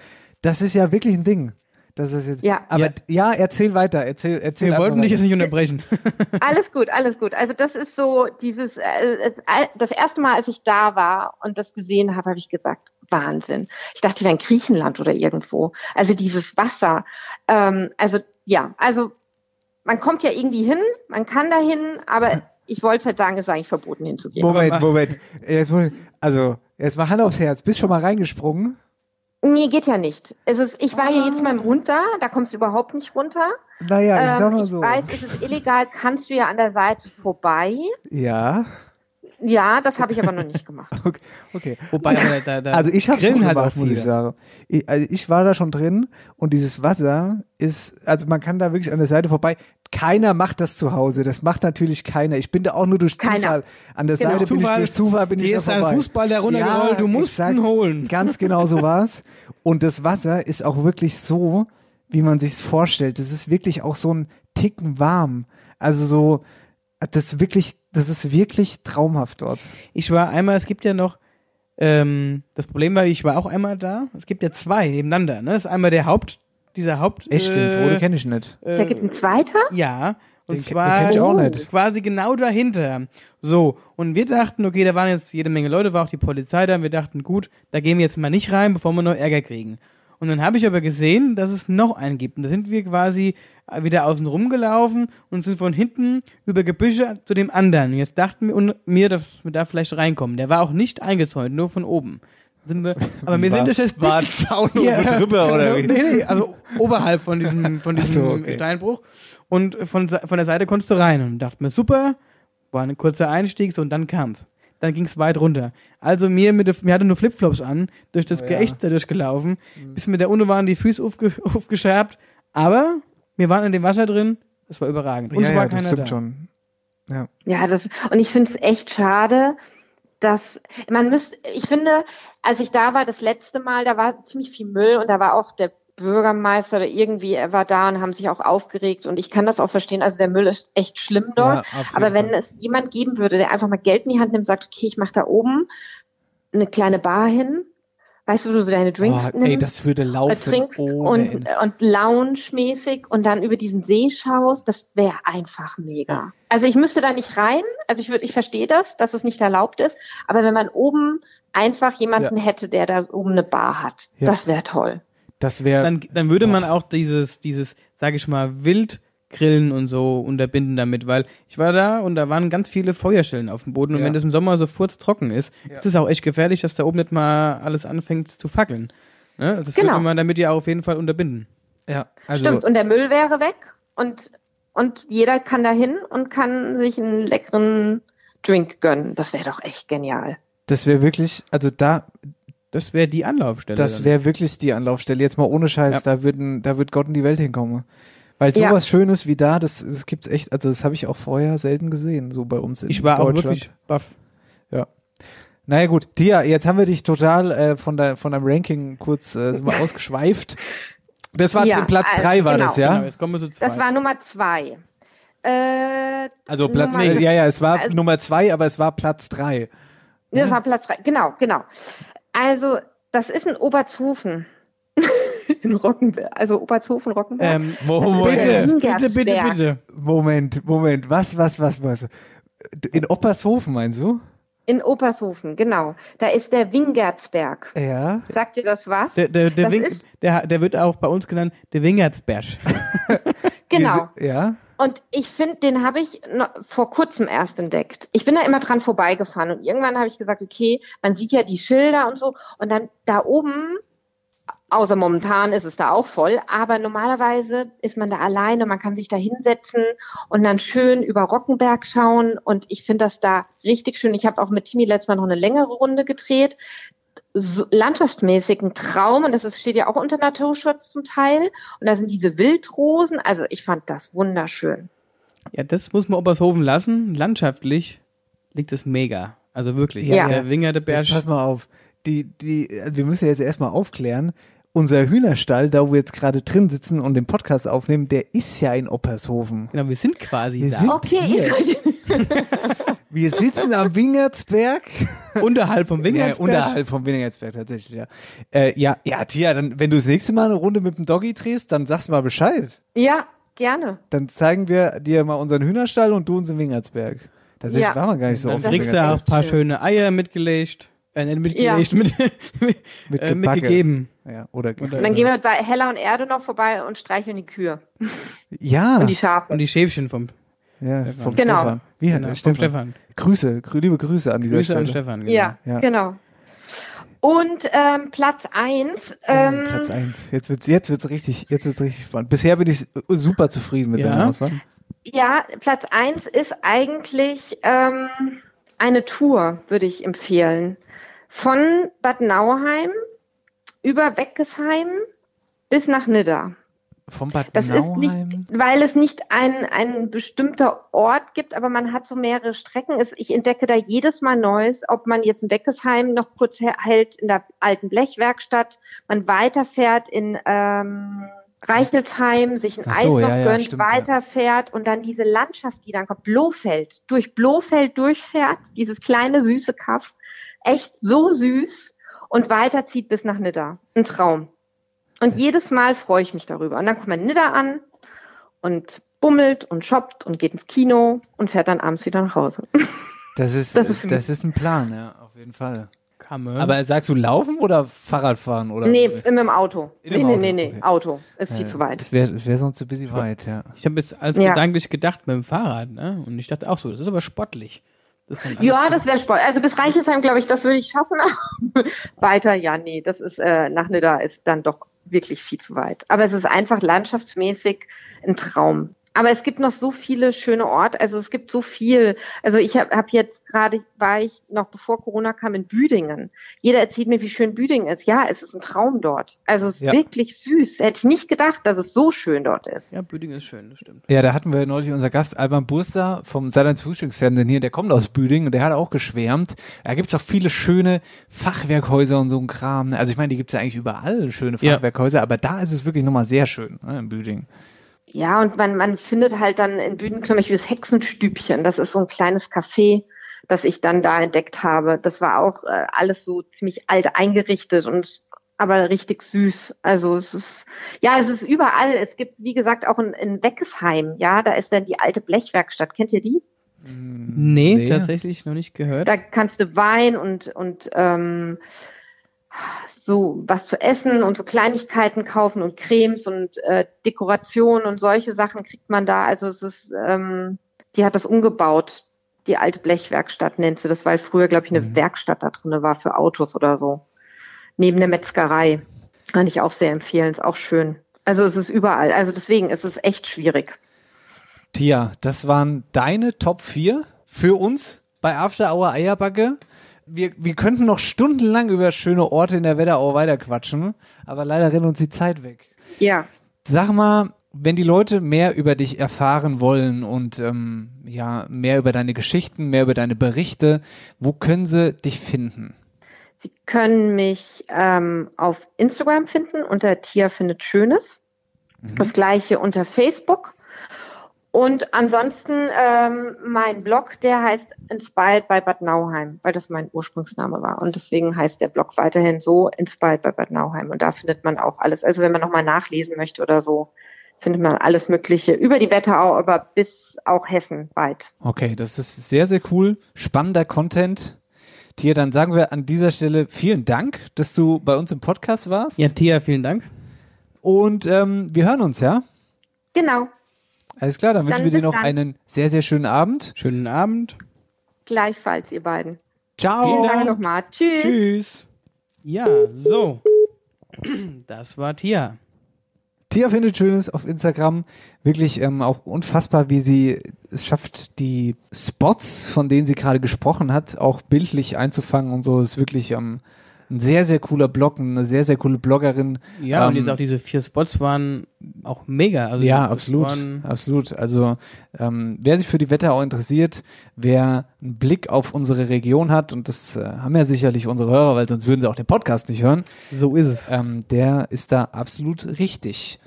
Das ist ja wirklich ein Ding. Das ist jetzt, ja. Aber ja. ja, erzähl weiter. Erzähl, erzähl Wir wollten dich jetzt nicht unterbrechen. Alles gut, alles gut. Also das ist so dieses, äh, das erste Mal, als ich da war und das gesehen habe, habe ich gesagt, Wahnsinn. Ich dachte, wir wären in Griechenland oder irgendwo. Also dieses Wasser. Ähm, also ja, also man kommt ja irgendwie hin, man kann da hin, aber ich wollte halt sagen, es ist eigentlich verboten hinzugehen. Moment, Moment. Also, jetzt mal Hand aufs Herz. Bist schon mal reingesprungen? Nee, geht ja nicht. Es ist, ich war ah. ja jetzt mal runter, da kommst du überhaupt nicht runter. Naja, ich sag mal ähm, so. Ich weiß, es ist illegal, kannst du ja an der Seite vorbei. Ja. Ja, das habe ich aber noch nicht gemacht. Okay. okay. Wobei, da, da, da Also ich habe schon halt gemacht, auch muss ich sagen. Ich, also ich war da schon drin und dieses Wasser ist, also man kann da wirklich an der Seite vorbei. Keiner macht das zu Hause. Das macht natürlich keiner. Ich bin da auch nur durch Keiner. Zufall. An der Genau. Seite bin ich Zufall, durch Zufall bin ich Hier da ist ein vorbei. Fußball der runtergerollt, du musst exakt. ihn holen. Ganz genau so war's. Und das Wasser ist auch wirklich so, wie man sich's vorstellt. Das ist wirklich auch so ein Ticken warm. Also so, das ist wirklich, das ist wirklich traumhaft dort. Ich war einmal, es gibt ja noch, ähm, das Problem war, ich war auch einmal da. Es gibt ja zwei nebeneinander. Ne? Das ist einmal der Haupt, dieser Haupt. Echt, den äh, Zweite kenne ich nicht. äh, Da gibt ein zweiter? Ja. Und Den zwar den ich auch nicht. quasi genau dahinter. So, und wir dachten, okay, da waren jetzt jede Menge Leute, war auch die Polizei da, und wir dachten, gut, da gehen wir jetzt mal nicht rein, bevor wir noch Ärger kriegen. Und dann habe ich aber gesehen, dass es noch einen gibt. Und da sind wir quasi wieder außen rumgelaufen und sind von hinten über Gebüsche zu dem anderen. Und jetzt dachten wir mir, dass wir da vielleicht reinkommen. Der war auch nicht eingezäunt, nur von oben. Sind wir, aber wir sind durch das war ein Zaun ja. oben drüber oder wie? Nee, nee, also oberhalb von diesem, von diesem so, okay. Steinbruch. Und von, von der Seite konntest du rein. Und dachte mir, super, war ein kurzer Einstieg, so und dann kam's. Dann ging's weit runter. Also mir, mit der, mir hatte nur Flipflops an, durch das Oh ja. Geächt da durchgelaufen, bis mit der Unte waren die Füße aufge, aufgescherbt. Aber wir waren in dem Wasser drin, das war überragend. Und ja, es war ja, das stimmt da. schon. Ja. Ja, das, und ich finde es echt schade, dass man müsste, ich finde, als ich da war, das letzte Mal, da war ziemlich viel Müll und da war auch der Bürgermeister oder irgendwie, er war da und haben sich auch aufgeregt und ich kann das auch verstehen, also der Müll ist echt schlimm dort. Ja, Aber wenn Fall. es jemand geben würde, der einfach mal Geld in die Hand nimmt und sagt, okay, ich mache da oben eine kleine Bar hin, weißt du, wo du so deine Drinks Oh, nimmst? ey, das würde äh, laufen trinkst ohne und, und lounge-mäßig und dann über diesen See schaust, das wäre einfach mega. Also ich müsste da nicht rein, also ich würde, ich verstehe das, dass es nicht erlaubt ist, aber wenn man oben einfach jemanden hätte, der da oben eine Bar hat, Ja. das wäre toll. Das wäre Dann, dann würde man auch dieses, dieses, sage ich mal, Wildgrillen und so unterbinden damit, weil ich war da und da waren ganz viele Feuerstellen auf dem Boden und Ja. wenn das im Sommer so furztrocken ist, Ja. ist es auch echt gefährlich, dass da oben nicht mal alles anfängt zu fackeln. Ne? Das Genau. würde man damit ja auf jeden Fall unterbinden. ja, also Stimmt, und der Müll wäre weg und, und jeder kann da hin und kann sich einen leckeren Drink gönnen. Das wäre doch echt genial. das wäre wirklich, also da, Das wäre die Anlaufstelle. das wäre wirklich die Anlaufstelle. Jetzt mal ohne Scheiß, Ja. da würden, da wird Gott in die Welt hinkommen. Weil Ja. sowas Schönes wie da, das, das gibt's echt, also das habe ich auch vorher selten gesehen, so bei uns in ich war auch Deutschland. wirklich baff. Naja gut, Tia, jetzt haben wir dich total äh, von, der, von deinem Ranking kurz äh, sind wir ausgeschweift. Das war Ja, Platz also, drei, war genau. das, ja? Genau, jetzt kommen wir zu zwei. Das war Nummer zwei. Äh, Also Platz, Nummer- äh, ja, ja, es war Also- Nummer zwei, aber es war Platz drei. Das war Platz drei. Genau, genau. Also, das ist in Obertshofen. in Rockenberg. Also Obertshofen, Rockenberg. ähm, Moment, bitte, bitte, bitte, bitte. Moment, Moment, was, was, was, was? In Oppershofen meinst du? in Obertshofen, genau. Da ist der Wingertsberg. Ja. Sagt dir das was? Der, der, der, Das Wing, ist- der, der wird auch bei uns genannt der Wingertsberg. genau. Ja. Und ich finde, den habe ich vor kurzem erst entdeckt. Ich bin da immer dran vorbeigefahren und irgendwann habe ich gesagt, okay, man sieht ja die Schilder und so und dann da oben, außer momentan ist es da auch voll, aber normalerweise ist man da alleine, man kann sich da hinsetzen und dann schön über Rockenberg schauen und ich finde das da richtig schön. Ich habe auch mit Timi letztes Mal noch eine längere Runde gedreht. So, landschaftsmäßig ein Traum und das ist, steht ja auch unter Naturschutz zum Teil und da sind diese Wildrosen, also ich fand das wunderschön. Ja, das muss man Obershofen lassen. Landschaftlich liegt es mega. Also wirklich. Ja, Der ja. Wingerte Berg. Pass mal auf. Die, die, äh, wir müssen jetzt erstmal aufklären. Unser Hühnerstall, da wo wir jetzt gerade drin sitzen und den Podcast aufnehmen, der ist ja in Oppershofen. Genau, wir sind quasi Wir da. sind- Okay, Hier. Wir sitzen am Wingertsberg. Unterhalb vom Ja, Wingertsberg. unterhalb vom Wingertsberg tatsächlich, ja. Äh, ja, ja, Tia, dann, wenn du das nächste Mal eine Runde mit dem Doggy drehst, dann sagst du mal Bescheid. ja, gerne. Dann zeigen wir dir mal unseren Hühnerstall und du uns im Wingertsberg. Tatsächlich Ja. war man gar nicht so Dann oft im kriegst du auch ein paar Schön. schöne Eier mitgelegt. Äh, nicht mitgelegt, mit, mit, Mit äh, mitgegeben. Ja, oder, Oder- Und dann gehen wir bei Hella und Erde noch vorbei und streicheln die Kühe ja, und die Schafe. Und die Schäfchen vom, ja, vom Genau. Stefan. Wie genau, heißt vom Stefan? Stefan. Grüße, grü liebe Grüße an dieser Grüße Stelle. an Stefan. Genau. ja, Ja. genau. Und ähm, Platz eins. Ähm, Oh, Platz eins. Jetzt wird's, jetzt wird's richtig, jetzt wird's richtig spannend. Bisher bin ich äh, super zufrieden mit Ja. deiner Auswahl. ja, Platz eins ist eigentlich ähm, eine Tour würde ich empfehlen. Von Bad Nauheim über Weckesheim bis nach Nidda. Vom Bad Das ist nicht, Nauheim. weil es nicht ein, ein bestimmter Ort gibt, aber man hat so mehrere Strecken. Ich entdecke da jedes Mal Neues, ob man jetzt in Weckesheim noch kurz hä- hält in der alten Blechwerkstatt, man weiterfährt in ähm, Reichelsheim, sich ein Ach Eis so, noch ja, ja, gönnt, stimmt, ja. weiterfährt und dann diese Landschaft, die dann kommt, Blofeld, durch Blofeld durchfährt, dieses kleine süße Kaff, echt so süß und weiterzieht bis nach Nidda. Ein Traum. Und jedes Mal freue ich mich darüber. Und dann kommt man Nidda an und bummelt und shoppt und geht ins Kino und fährt dann abends wieder nach Hause. Das ist, Das ist das ist ein Plan, ja, auf jeden Fall. Kamme. Aber sagst du laufen oder Fahrradfahren? Oder? nee, mit dem Auto. In dem nee, Auto, nee, nee, nee, okay. Auto. Ist viel Ja, zu weit. Es wäre es wär sonst ein bisschen weit, ja. ich habe jetzt als Ja. gedanklich gedacht mit dem Fahrrad, ne? Und ich dachte auch so, das ist aber sportlich. Das Ja, das wäre Sport. Also bis Reichelsheim, glaube ich, das würde ich schaffen. Weiter, ja, nee, das ist äh, nach Nidda ist dann doch wirklich viel zu weit. Aber es ist einfach landschaftsmäßig ein Traum. Aber es gibt noch so viele schöne Orte. Also es gibt so viel. Also ich habe hab jetzt gerade, war ich noch bevor Corona kam in Büdingen. Jeder erzählt mir, wie schön Büdingen ist. Ja, es ist ein Traum dort. Also es ist Ja. wirklich süß. Hätte ich nicht gedacht, dass es so schön dort ist. Ja, Büdingen ist schön, das stimmt. Ja, da hatten wir neulich unser Gast Alban Burster vom Saarlands Frühstücksfernsehen hier, der kommt aus Büdingen und der hat auch geschwärmt. Da gibt's auch viele schöne Fachwerkhäuser und so ein Kram. Also ich meine, die gibt's ja eigentlich überall, schöne Ja. Fachwerkhäuser, aber da ist es wirklich nochmal sehr schön ne, in Büdingen. Ja, und man, man findet halt dann in Büden zum Beispiel das Hexenstübchen. Das ist so ein kleines Café, das ich dann da entdeckt habe. Das war auch äh, alles so ziemlich alt eingerichtet und aber richtig süß. Also es ist, ja, es ist überall. Es gibt, wie gesagt, auch in, in Weckesheim, ja, da ist dann die alte Blechwerkstatt. Kennt ihr die? Nee, Nee. tatsächlich noch nicht gehört. Da kannst du Wein und, und ähm, so was zu essen und so Kleinigkeiten kaufen und Cremes und äh, Dekorationen und solche Sachen kriegt man da. Also es ist, ähm, die hat das umgebaut. Die alte Blechwerkstatt nennt sie das, weil früher, glaube ich, eine Mhm. Werkstatt da drinne war für Autos oder so. Neben der Metzgerei. Kann ich auch sehr empfehlen, ist auch schön. Also es ist überall. Also deswegen ist es echt schwierig. Tia, das waren deine Top 4 für uns bei After Hour Eierbacke. Wir, wir könnten noch stundenlang über schöne Orte in der Wetterau weiterquatschen, aber leider rennt uns die Zeit weg. Ja. Sag mal, wenn die Leute mehr über dich erfahren wollen und ähm, ja, mehr über deine Geschichten, mehr über deine Berichte, wo können sie dich finden? Sie können mich ähm, auf Instagram finden unter Tia findet Schönes. Das gleiche unter Facebook. Und ansonsten ähm, mein Blog, der heißt Inspired by Bad Nauheim, weil das mein Ursprungsname war. Und deswegen heißt der Blog weiterhin so Inspired by Bad Nauheim. Und da findet man auch alles. Also wenn man nochmal nachlesen möchte oder so, findet man alles Mögliche über die Wetterau, aber bis auch Hessen weit. Okay, das ist sehr, sehr cool. Spannender Content. Tia, dann sagen wir an dieser Stelle vielen Dank, dass du bei uns im Podcast warst. Ja, Tia, vielen Dank. Und ähm, wir hören uns, ja? Genau. Alles klar, dann wünschen Dann wir dir noch dann. einen sehr, sehr schönen Abend. Schönen Abend. Gleichfalls, ihr beiden. Ciao. Vielen Dank Dank. nochmal. Tschüss. Tschüss. Ja, so. Das war Tia. Tia findet Schönes auf Instagram. Wirklich ähm, auch unfassbar, wie sie es schafft, die Spots, von denen sie gerade gesprochen hat, auch bildlich einzufangen und so. Ist wirklich ähm, ein sehr, sehr cooler Blog, eine sehr, sehr coole Bloggerin. Ja, und Ähm, jetzt auch diese vier Spots waren auch mega. Also ja, absolut, absolut. Also ähm, wer sich für die Wetterau interessiert, wer einen Blick auf unsere Region hat, und das äh, haben ja sicherlich unsere Hörer, weil sonst würden sie auch den Podcast nicht hören, so ist es. ähm, der ist da absolut richtig.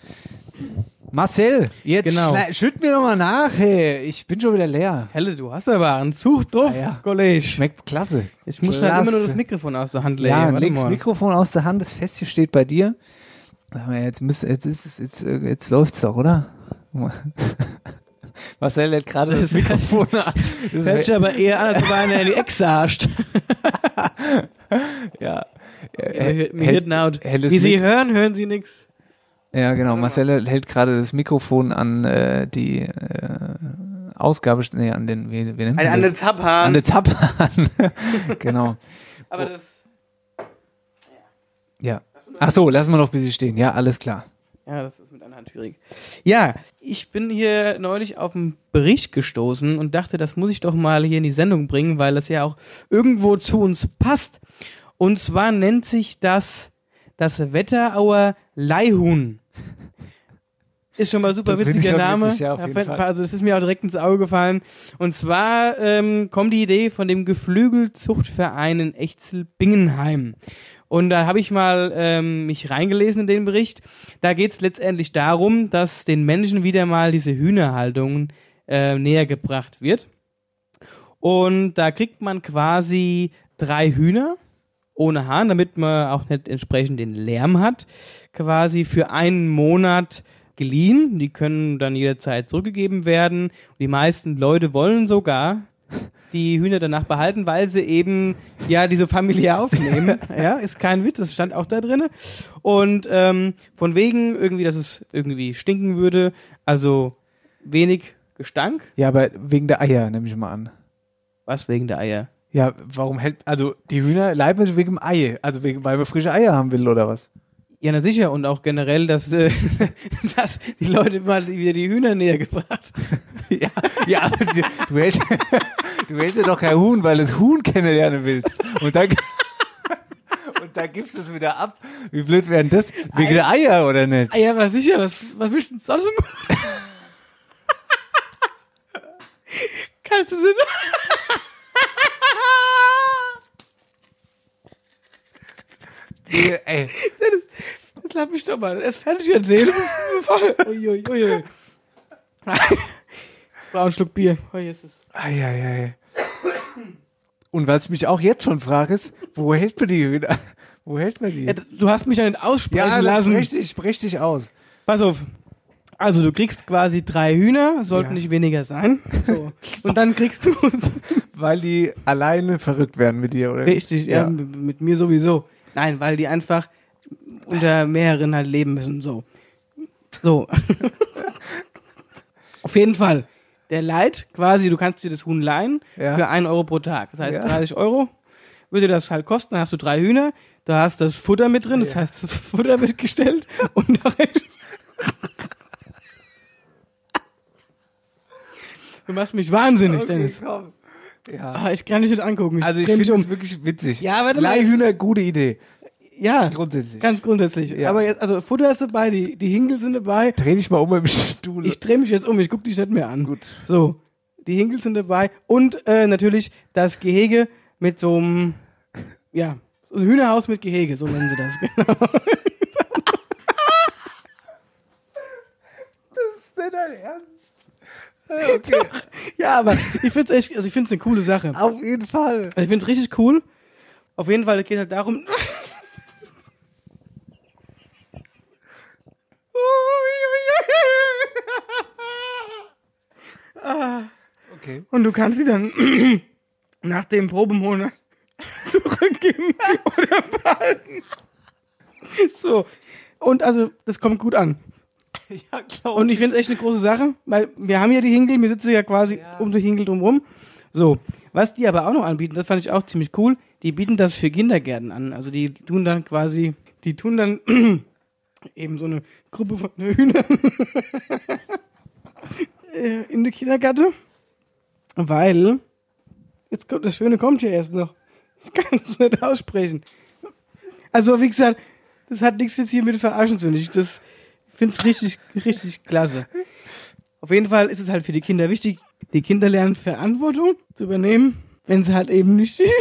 Marcel, jetzt Genau. schütt mir doch mal nach, hey. Ich bin schon wieder leer. Helle, du hast aber einen Zug drauf, Ah, ja. Kollege. Schmeckt klasse. Ich muss halt immer nur Klasse. das Mikrofon aus der Hand legen. Ja, leg das. Mikrofon aus der Hand, das Festchen steht bei dir. Jetzt müsst, jetzt ist es, jetzt, äh, jetzt läuft's doch, oder? Marcel hält gerade das Mikrofon an. Das Hört sich aber eher an, als ob einer in die Echse hascht. ja. Hört laut. helles Wie Sie hören, hören Sie nichts. Ja, genau. Marcel hält gerade das Mikrofon an äh, die äh, Ausgabe, nee, an den, wie, wie nennt man An, an den das? Zaphahn. An den Zapphahn. genau. aber das, Ja. Ach so, lassen wir noch ein bisschen stehen. Ja, alles klar. Ja, das ist mit einer Hand schwierig. Ja, ich bin hier neulich auf einen Bericht gestoßen und dachte, das muss ich doch mal hier in die Sendung bringen, weil das ja auch irgendwo zu uns passt. Und zwar nennt sich das das Wetterauer Leihhuhn. Ist schon mal super Das witziger Name. witzig, ja, Fall. Also das ist mir auch direkt ins Auge gefallen. Und zwar ähm, kommt die Idee von dem Geflügelzuchtverein in Echzel-Bingenheim. Und da habe ich mal ähm, mich reingelesen in den Bericht. Da geht es letztendlich darum, dass den Menschen wieder mal diese Hühnerhaltung äh, näher gebracht wird. Und da kriegt man quasi drei Hühner ohne Hahn, damit man auch nicht entsprechend den Lärm hat, quasi für einen Monat geliehen. Die können dann jederzeit zurückgegeben werden. Die meisten Leute wollen sogar die Hühner danach behalten, weil sie eben ja diese Familie aufnehmen. ja, ist kein Witz, das stand auch da drin. Und ähm, von wegen irgendwie, dass es irgendwie stinken würde, also wenig Gestank. Ja, aber wegen der Eier, nehme ich mal an. Was wegen der Eier? Ja, warum hält, also die Hühner leiben sich wegen dem Ei, also wegen, weil man frische Eier haben will oder was? Ja, na sicher. Und auch generell, dass, äh, dass die Leute mal wieder die Hühner näher gebracht. ja, ja, aber du, du hältst, du hältst ja doch kein Huhn, weil du das Huhn kennenlernen willst. Und dann, und dann gibst du es wieder ab. Wie blöd wären das? Wegen der Eier, oder nicht? Ja, aber sicher. Was, was willst du denn sonst machen? Kannst du sie Nee, ey. Jetzt lass mich doch mal erst fertig erzählen. Uiuiui. Ui, ui. Brauch einen Schluck Bier. Oh, hier ist es. Ei, ei, ei. Und was ich mich auch jetzt schon frage, ist, wo hält man die Hühner? Wo hält man die? Ja, du hast mich ja nicht aussprechen Ja, lassen. sprech dich, sprech dich aus. Pass auf. Also du kriegst quasi drei Hühner, sollten Ja. nicht weniger sein. So. Und dann kriegst du Weil die alleine verrückt werden mit dir, oder? richtig, ja. Ja. mit mir sowieso. Nein, weil die einfach unter mehreren halt leben müssen. So. So. Auf jeden Fall. Der Leid, quasi, du kannst dir das Huhn leihen Ja. für 1 Euro pro Tag. Das heißt, Ja. 30 Euro würde das halt kosten. Dann hast du drei Hühner, da hast das Futter mit drin, das Ja. heißt, das Futter wird gestellt und. Du machst mich wahnsinnig, Dennis. komm. Ja. Ah, ich kann dich nicht angucken. Ich Also ich dreh mich finde um. es wirklich witzig. Ja, mal. Leihhühner, gute Idee. Ja, Grundsätzlich. ganz grundsätzlich. Ja. Aber jetzt, also Futter ist dabei, die, die Hinkel sind dabei. Dreh dich mal um im Stuhl. Ich drehe mich jetzt um, ich gucke dich nicht mehr an. Gut. So, die Hinkel sind dabei und äh, natürlich das Gehege mit so einem, ja, ein Hühnerhaus mit Gehege, so nennen sie das. Genau. Das ist nicht dein Ernst. Okay. Ja, aber ich finde es echt, also ich finde es eine coole Sache. Auf jeden Fall. Also ich finde es richtig cool. Auf jeden Fall, es geht halt darum, Okay. und du kannst sie dann nach dem Probemonat zurückgeben oder behalten. So. Und also, das kommt gut an. Ja, klar. Und ich finde es echt eine große Sache, weil wir haben ja die Hinkel, wir sitzen ja quasi um die Hinkel drumherum. So, was die aber auch noch anbieten, das fand ich auch ziemlich cool, die bieten das für Kindergärten an. Also die tun dann quasi, die tun dann eben so eine Gruppe von Hühnern äh, in die Kindergärte, weil, jetzt kommt das Schöne kommt hier erst noch. Ich kann es nicht aussprechen. Also wie gesagt, das hat nichts jetzt hier mit Verarschen zu tun. Das finde es richtig, richtig klasse. Auf jeden Fall ist es halt für die Kinder wichtig. Die Kinder lernen Verantwortung zu übernehmen, wenn sie halt eben nicht.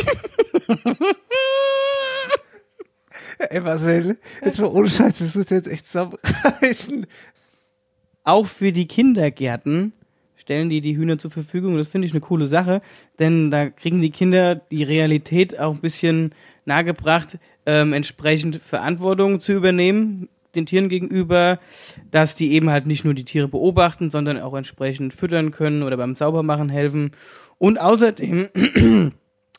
Ey, Marcel, jetzt mal ohne Scheiß, wir müssen jetzt echt zusammenreißen. Auch für die Kindergärten stellen die die Hühner zur Verfügung. Das finde ich eine coole Sache, denn da kriegen die Kinder die Realität auch ein bisschen nahegebracht, ähm, entsprechend Verantwortung zu übernehmen den Tieren gegenüber, dass die eben halt nicht nur die Tiere beobachten, sondern auch entsprechend füttern können oder beim Saubermachen helfen. Und außerdem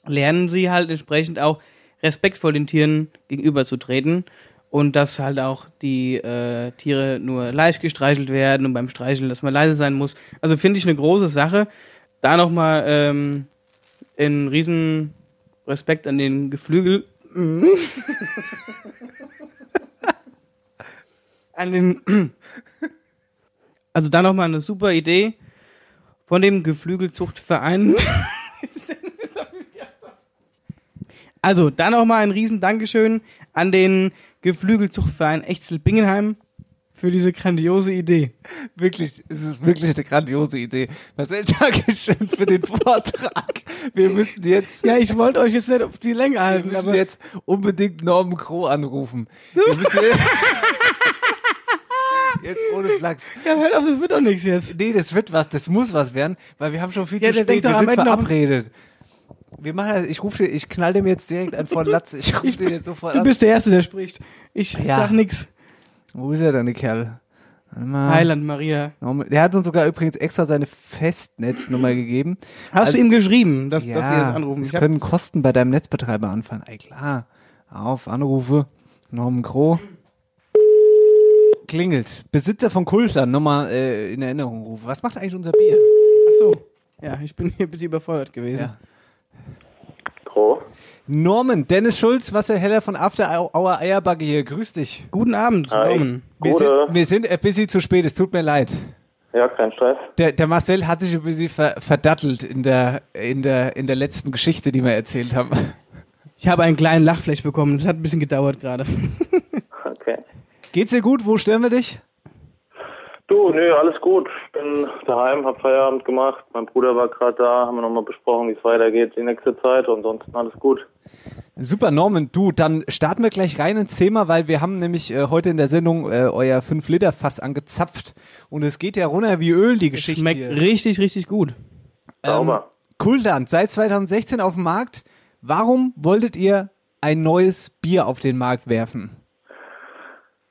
lernen sie halt entsprechend auch respektvoll den Tieren gegenüberzutreten und dass halt auch die äh, Tiere nur leicht gestreichelt werden und beim Streicheln, dass man leise sein muss. Also finde ich eine große Sache. Da nochmal ähm, einen riesen Respekt an den Geflügel. an den. Also da nochmal eine super Idee von dem Geflügelzuchtverein. Also, dann nochmal ein riesen Dankeschön an den Geflügelzuchtverein Echzel-Bingenheim für diese grandiose Idee. Wirklich, es ist wirklich eine grandiose Idee. Marcel, Dankeschön für den Vortrag. Wir müssen jetzt. Ja, ich wollte euch jetzt nicht auf die Länge halten, wir müssen jetzt unbedingt Norman Crow anrufen. Wir müssen jetzt ohne Flachs. ja, hört auf, das wird doch nichts jetzt. Nee, das wird was, das muss was werden, weil wir haben schon viel Ja, zu spät, wir sind verabredet. Wir machen das, ich rufe, ich knall dem jetzt direkt einen von Latz. Ich rufe den jetzt sofort Du an. bist der Erste, der spricht. Ich Ja. sag nix. Wo ist er denn, der Kerl? Heiland Maria. Der hat uns sogar übrigens extra seine Festnetznummer gegeben. Hast Also- du ihm geschrieben, dass, ja, dass wir das anrufen? Es können Kosten bei deinem Netzbetreiber anfallen. Ey, klar. Auf, Anrufe. Norman Kroh. Klingelt. Besitzer von Kultland, nochmal äh, in Erinnerung rufen. Was macht eigentlich unser Bier? Ach so. Ja, ich bin hier ein bisschen überfordert gewesen. Ja. Gro. Norman, Dennis Schulz, Wasserheller von After Hour Eierbagge hier. Grüß dich. Guten Abend, Hi. Norman. Wir sind, wir sind ein bisschen zu spät, es tut mir leid. Ja, kein Stress. Der, der Marcel hat sich ein bisschen ver, verdattelt in der, in, der, in der letzten Geschichte, die wir erzählt haben. Ich habe einen kleinen Lachflash bekommen. Das hat ein bisschen gedauert gerade. Geht's dir gut? Wo stören wir dich? Du, nö, alles gut. Ich bin daheim, hab Feierabend gemacht. Mein Bruder war gerade da, haben wir nochmal besprochen, wie es weitergeht die nächste Zeit und sonst alles gut. Super, Norman, du, dann starten wir gleich rein ins Thema, weil wir haben nämlich äh, heute in der Sendung äh, euer 5-Liter-Fass angezapft und es geht ja runter wie Öl, die Geschichte Schmeckt hier. richtig, richtig gut. Sauber. Kultland, seit 2016 auf dem Markt. Warum wolltet ihr ein neues Bier auf den Markt werfen?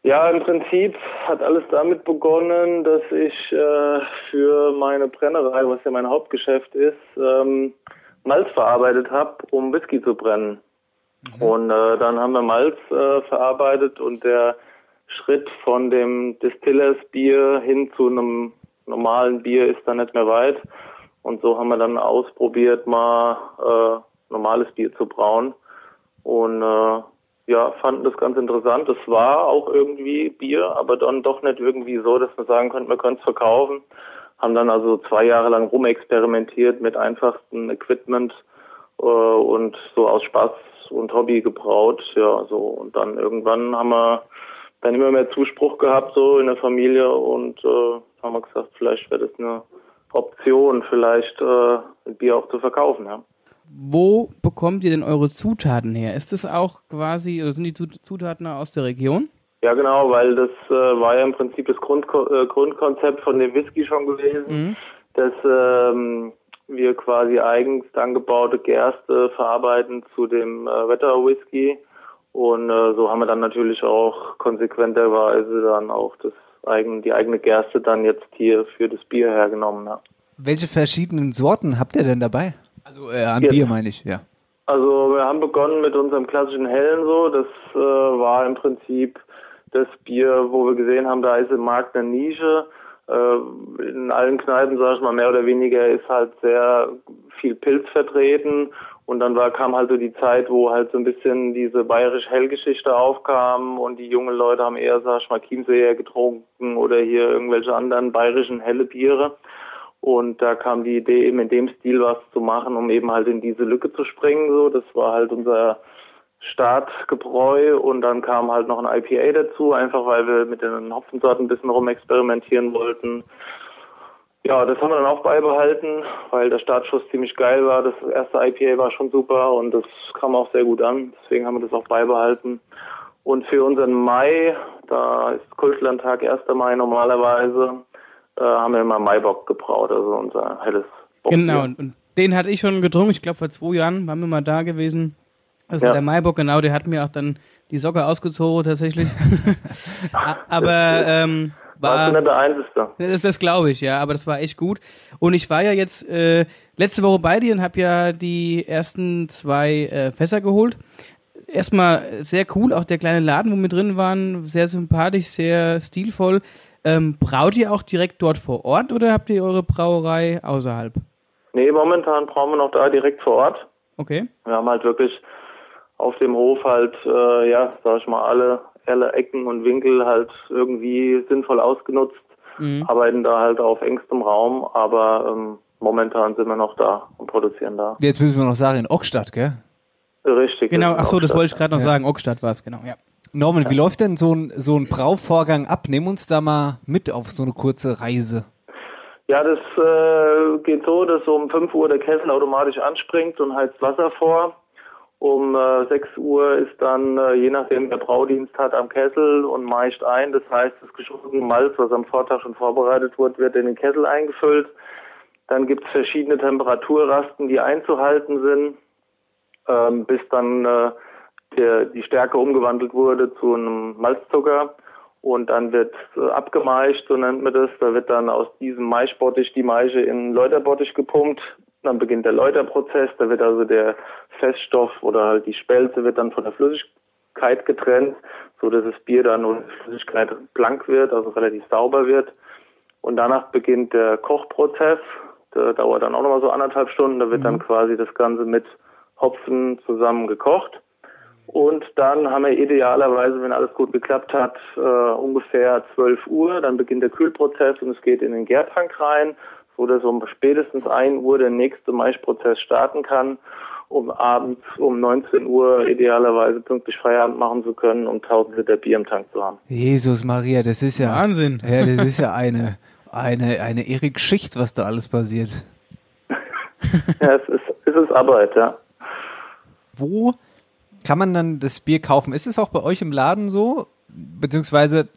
Ja, im Prinzip hat alles damit begonnen, dass ich äh, für meine Brennerei, was ja mein Hauptgeschäft ist, ähm, Malz verarbeitet habe, um Whisky zu brennen. Und äh, dann haben wir Malz äh, verarbeitet und der Schritt von dem Distillers-Bier hin zu einem normalen Bier ist dann nicht mehr weit. Und so haben wir dann ausprobiert, mal äh, normales Bier zu brauen. Und äh, ja, fanden das ganz interessant. Es war auch irgendwie Bier, aber dann doch nicht irgendwie so, dass man sagen könnte, wir können es verkaufen. Haben dann also zwei Jahre lang rumexperimentiert mit einfachstem Equipment äh, und so aus Spaß und Hobby gebraut. Ja, so und dann irgendwann haben wir dann immer mehr Zuspruch gehabt so in der Familie und äh, haben wir gesagt, vielleicht wäre das eine Option, vielleicht äh, ein Bier auch zu verkaufen. Ja. Wo bekommt ihr denn eure Zutaten her? Ist das auch quasi, oder sind die Zut- Zutaten aus der Region? Ja, genau, weil das äh, war ja im Prinzip das Grundko äh, Grundkonzept von dem Whisky schon gewesen, Mhm. dass ähm, wir quasi eigens angebaute Gerste verarbeiten zu dem äh, Wetter-Whisky. Und äh, so haben wir dann natürlich auch konsequenterweise dann auch das eigen, die eigene Gerste dann jetzt hier für das Bier hergenommen. Ja. Welche verschiedenen Sorten habt ihr denn dabei? Also äh, an. Bier meine ich, ja. Also wir haben begonnen mit unserem klassischen Hellen so. Das äh, war im Prinzip das Bier, wo wir gesehen haben, da ist im Markt eine Nische. Äh, in allen Kneipen, sag ich mal, mehr oder weniger ist halt sehr viel Pilz vertreten. Und dann war, kam halt so die Zeit, wo halt so ein bisschen diese bayerische Hellgeschichte aufkam und die jungen Leute haben eher, sag ich mal, Chiemseer getrunken oder hier irgendwelche anderen bayerischen helle Biere. Und da kam die Idee, eben in dem Stil was zu machen, um eben halt in diese Lücke zu springen. So, das war halt unser Startgebräu und dann kam halt noch ein IPA dazu, einfach weil wir mit den Hopfensorten ein bisschen rumexperimentieren wollten. Ja, das haben wir dann auch beibehalten, weil der Startschuss ziemlich geil war. Das erste IPA war schon super und das kam auch sehr gut an. Deswegen haben wir das auch beibehalten. Und für unseren Mai, da ist Kultlandtag 1. Mai normalerweise, äh, haben wir immer Maibock gebraut, also unser helles Bockbier. Genau, und, den hatte ich schon getrunken. Ich glaube, vor zwei Jahren waren wir mal da gewesen. War Ja. der Maibock, genau, der hat mir auch dann die Socke ausgezogen, tatsächlich. Aber ähm, Warst war. du nicht der Einzige? Das, das glaube ich, ja, aber das war echt gut. Und ich war ja jetzt äh, letzte Woche bei dir und habe ja die ersten zwei äh, Fässer geholt. Erstmal sehr cool, auch der kleine Laden, wo wir drin waren, sehr sympathisch, sehr stilvoll. Ähm, braut ihr auch direkt dort vor Ort oder habt ihr eure Brauerei außerhalb? Nee, momentan brauchen wir noch da direkt vor Ort. Okay. Wir haben halt wirklich auf dem Hof halt, äh, ja, sag ich mal, alle, alle Ecken und Winkel halt irgendwie sinnvoll ausgenutzt, Mhm. arbeiten da halt auf engstem Raum, aber ähm, momentan sind wir noch da und produzieren da. Jetzt müssen wir noch sagen, in Ockstadt, gell? Richtig. Genau, ach so, das wollte ich gerade noch Ja. sagen. Ockstadt war es, genau, ja. Norman, wie läuft denn so ein, so ein Brauvorgang ab? Nimm uns da mal mit auf so eine kurze Reise. Ja, das äh, geht so, dass um 5 Uhr der Kessel automatisch anspringt und heizt Wasser vor. Um äh, 6 Uhr ist dann, äh, je nachdem wer Braudienst hat, am Kessel und meischt ein. Das heißt, das geschobene Malz, was am Vortag schon vorbereitet wurde, wird in den Kessel eingefüllt. Dann gibt es verschiedene Temperaturrasten, die einzuhalten sind, ähm, bis dann äh, der, die Stärke umgewandelt wurde zu einem Malzzucker. Und dann wird äh, abgemeischt, so nennt man das. Da wird dann aus diesem Maischbottich die Maische in Läuterbottich gepumpt. Dann beginnt der Läuterprozess. Da wird also der Feststoff oder halt die Spelze wird dann von der Flüssigkeit getrennt, so dass das Bier dann die Flüssigkeit blank wird, also relativ sauber wird. Und danach beginnt der Kochprozess. Der dauert dann auch nochmal so anderthalb Stunden. Da wird dann quasi das Ganze mit Hopfen zusammen gekocht. Und dann haben wir idealerweise, wenn alles gut geklappt hat, äh, ungefähr 12 Uhr. Dann beginnt der Kühlprozess und es geht in den Gärtank rein, so dass um spätestens 1 Uhr der nächste Maischprozess starten kann, um abends um 19 Uhr idealerweise pünktlich Feierabend machen zu können, um 1000 Liter Bier im Tank zu haben. Jesus Maria, das ist ja Wahnsinn. Ja, das ist ja eine eine eine irre Geschichte, was da alles passiert. ja, es ist, es ist Arbeit, ja. Wo kann man dann das Bier kaufen? Ist es auch bei euch im Laden so? Beziehungsweise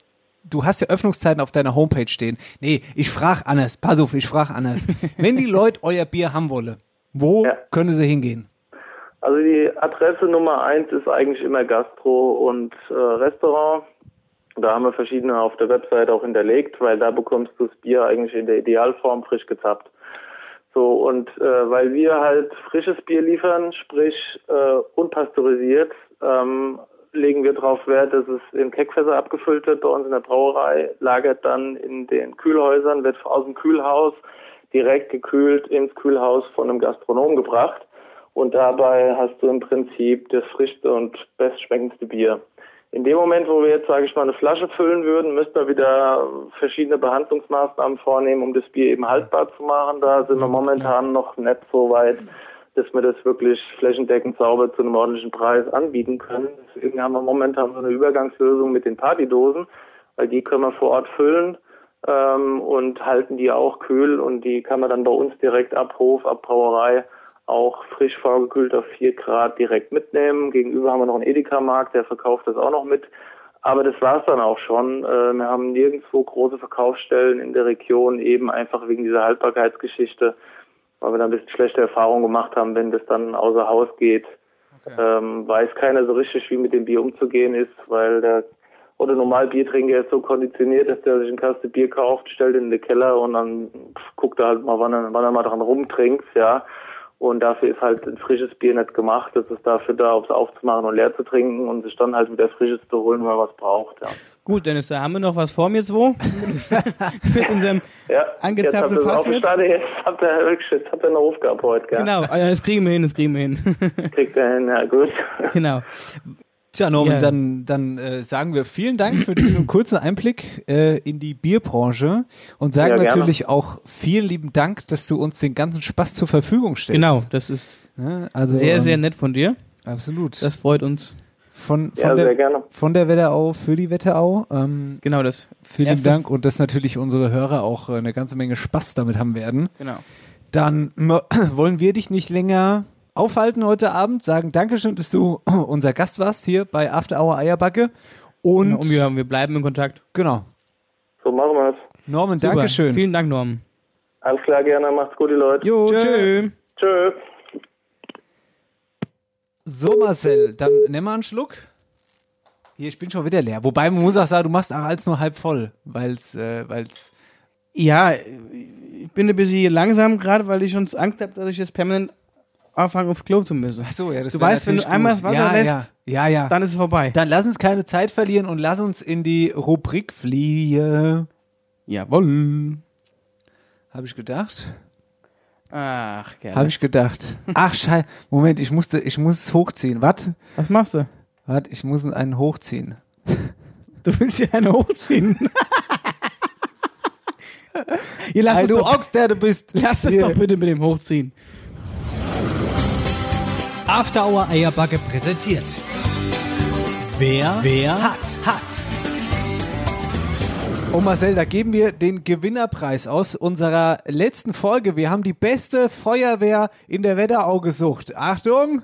du hast ja Öffnungszeiten auf deiner Homepage stehen. Nee, ich frage anders. Pass auf, ich frage anders. Wenn die Leute euer Bier haben wollen, wo Ja. können sie hingehen? Also die Adresse Nummer eins ist eigentlich immer Gastro und äh, Restaurant. Da haben wir verschiedene auf der Website auch hinterlegt, weil da bekommst du das Bier eigentlich in der Idealform frisch gezappt. So, und äh, weil wir halt frisches Bier liefern, sprich äh, unpasteurisiert, ähm, legen wir darauf Wert, dass es in Keckfässer abgefüllt wird bei uns in der Brauerei, lagert dann in den Kühlhäusern, wird aus dem Kühlhaus direkt gekühlt ins Kühlhaus von einem Gastronom gebracht. Und dabei hast du im Prinzip das frischste und bestschmeckendste Bier. In dem Moment, wo wir jetzt, sage ich mal, eine Flasche füllen würden, müssten wir wieder verschiedene Behandlungsmaßnahmen vornehmen, um das Bier eben haltbar zu machen. Da sind wir momentan noch nicht so weit, dass wir das wirklich flächendeckend sauber zu einem ordentlichen Preis anbieten können. Deswegen haben wir momentan so eine Übergangslösung mit den Partydosen, weil die können wir vor Ort füllen ähm, und halten die auch kühl und die kann man dann bei uns direkt ab Hof, ab Brauerei auch frisch vorgekühlt auf 4 Grad direkt mitnehmen. Gegenüber haben wir noch einen Edeka-Markt, der verkauft das auch noch mit. Aber das war's dann auch schon. Äh, Wir haben nirgendwo große Verkaufsstellen in der Region, eben einfach wegen dieser Haltbarkeitsgeschichte, weil wir da ein bisschen schlechte Erfahrungen gemacht haben, wenn das dann außer Haus geht. Ähm, weiß keiner so richtig, wie mit dem Bier umzugehen ist, weil der oder normal Biertrinker ist so konditioniert, dass der sich eine Kaste Bier kauft, stellt in den Keller und dann pff, guckt er halt mal, wann er, wann er mal dran rumtrinkt, ja. Und dafür ist halt ein frisches Bier nicht gemacht. Das ist dafür da, um es aufzumachen und leer zu trinken und sich dann halt wieder Frisches zu holen, wenn man was braucht, ja. Gut, Dennis, da haben wir noch was vor mir, zwei. Mit unserem Ja, Angezapfte jetzt Fass aufgestanden, jetzt habt ihr jetzt habt ihr eine Aufgabe heute, gell? Genau, äh, das kriegen wir hin, das kriegen wir hin. Kriegt ihr hin, ja gut. genau. Tja, Norman, Ja. dann, dann äh, sagen wir vielen Dank für diesen kurzen Einblick äh, in die Bierbranche und sagen Ja, natürlich auch vielen lieben Dank, dass du uns den ganzen Spaß zur Verfügung stellst. Genau, das ist Ja, also, sehr, ähm, sehr nett von dir. Absolut. Das freut uns. von, von, Ja, sehr der, gerne. von der Wetterau für die Wetterau. Ähm, Genau das. vielen Dank und dass natürlich unsere Hörer auch äh, eine ganze Menge Spaß damit haben werden. Genau. Dann wollen wir dich nicht länger aufhalten heute Abend, sagen Dankeschön, dass du unser Gast warst hier bei After Hour Eierbacke. Und Und wir, wir bleiben in Kontakt. genau. So machen wir's. Norman, Super. Dankeschön. Vielen Dank, Norm. Alles klar, gerne. Macht's gut, die Leute. Jo, Tschö. tschö. So, Marcel, dann nimm mal einen Schluck. Hier, ich bin schon wieder leer. Wobei man muss auch sagen, du machst auch als nur halb voll, weil's, äh, weil's. Ja, ich bin ein bisschen langsam gerade, weil ich schon Angst habe, dass ich jetzt permanent anfange, aufs Klo zu müssen. Ach so, ja, das Du weißt, wenn du einmal das Wasser ja, lässt, ja, ja, ja. Dann ist es vorbei. Dann lass uns keine Zeit verlieren und lass uns in die Rubrik fliehen. Jawohl. Habe ich gedacht. Ach, gerne. Habe ich gedacht. Ach, scheiße. Moment, ich musste, ich muss es hochziehen. Warte, Was machst du? warte, ich muss einen hochziehen. Du willst dir eine hochziehen. Ihr lasst Ey, es du doch, Ochs, der du bist. lasst es Hier. doch bitte mit dem Hochziehen. After Hour Eierbacke präsentiert. Wer, wer hat, hat. Oh Marcel, da geben wir den Gewinnerpreis aus unserer letzten Folge. Wir haben die beste Feuerwehr in der Wetterau gesucht. Achtung!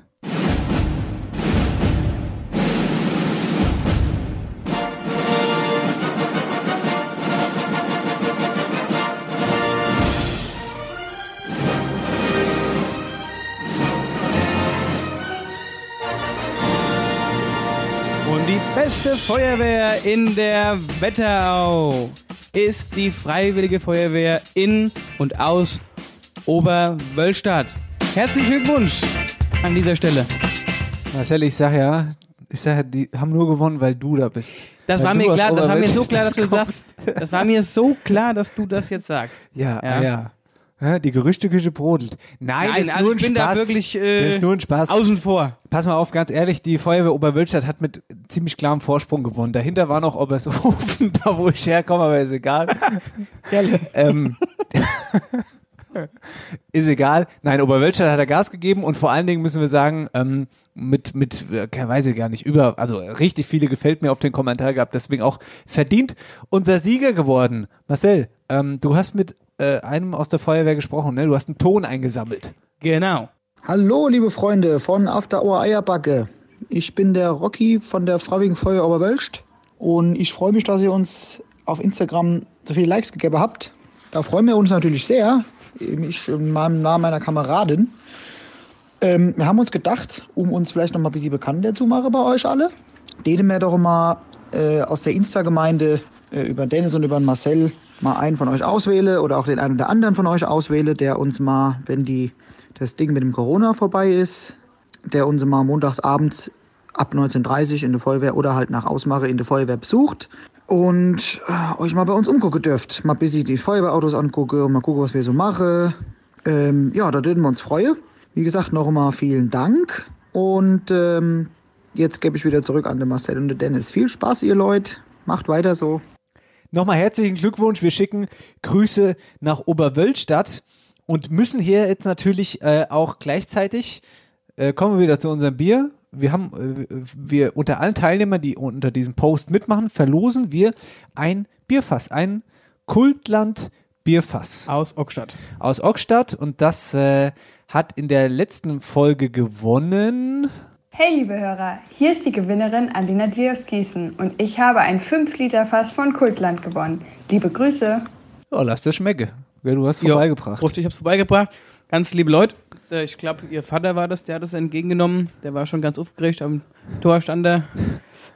Beste Feuerwehr in der Wetterau ist die Freiwillige Feuerwehr in und aus Oberwölstadt. Herzlichen Glückwunsch an dieser Stelle. Marcel, ich sag ja, ich sag ja, die haben nur gewonnen, weil du da bist. Das Weil war mir klar, das war mir so klar, dass du kommst. sagst. Das war mir so klar, dass du das jetzt sagst. Ja, Ja. ja. Die Gerüchteküche brodelt. Nein, Nein, das ist also nur ein ich bin da Spaß. wirklich, äh, das ist nur ein Spaß. Außen vor. Pass mal auf, ganz ehrlich, die Feuerwehr Oberwölstadt hat mit ziemlich klarem Vorsprung gewonnen. Dahinter war noch Obershofen, da wo ich herkomme, aber ist egal. ähm, ist egal. Nein, Oberwölstadt hat er Gas gegeben und vor allen Dingen müssen wir sagen, ähm, mit, mit, äh, keine weiß ich gar nicht, über, also richtig viele gefällt mir auf den Kommentar gehabt, deswegen auch verdient unser Sieger geworden. Marcel, ähm, du hast mit äh, einem aus der Feuerwehr gesprochen, ne? Du hast einen Ton eingesammelt. Genau. Hallo, liebe Freunde von After Hour Eierbacke. Ich bin der Rocky von der Freiwilligen Feuerwehr Oberwölst und ich freue mich, dass ihr uns auf Instagram so viele Likes gegeben habt. Da freuen wir uns natürlich sehr. Ich in meinem Namen meiner Kameradin. Ähm, wir haben uns gedacht, um uns vielleicht noch mal ein bisschen bekannter zu machen bei euch alle, denen wir doch mal äh, aus der Insta-Gemeinde äh, über Dennis und über Marcel mal einen von euch auswähle oder auch den einen oder anderen von euch auswähle, der uns mal, wenn die, das Ding mit dem Corona vorbei ist, der uns mal montags abends ab 19.30 in der Feuerwehr oder halt nach Ausmache in der Feuerwehr besucht und äh, euch mal bei uns umgucken dürft. Mal ein bisschen die Feuerwehrautos angucke und mal gucken, was wir so machen. Ähm, ja, da würden wir uns freuen. Wie gesagt, noch einmal vielen Dank und ähm, jetzt gebe ich wieder zurück an den Marcel und den Dennis. Viel Spaß, ihr Leute. Macht weiter so. Nochmal herzlichen Glückwunsch. Wir schicken Grüße nach Oberwölstadt und müssen hier jetzt natürlich äh, auch gleichzeitig, äh, kommen wir wieder zu unserem Bier. Wir haben, äh, wir unter allen Teilnehmern, die unter diesem Post mitmachen, verlosen wir ein Bierfass, ein Kultland Bierfass Aus Ockstadt. aus Ockstadt und das äh, hat in der letzten Folge gewonnen. Hey liebe Hörer, hier ist die Gewinnerin Alina Dios Gießen und ich habe ein 5-Liter-Fass von Kultland gewonnen. Liebe Grüße. Oh, lass dir schmecke. Ja, du hast vorbeigebracht. Prost, ich hab's vorbeigebracht. Ganz liebe Leute. Äh, Ich glaube, ihr Vater war das, der hat es entgegengenommen. Der war schon ganz aufgeregt am Tor stand er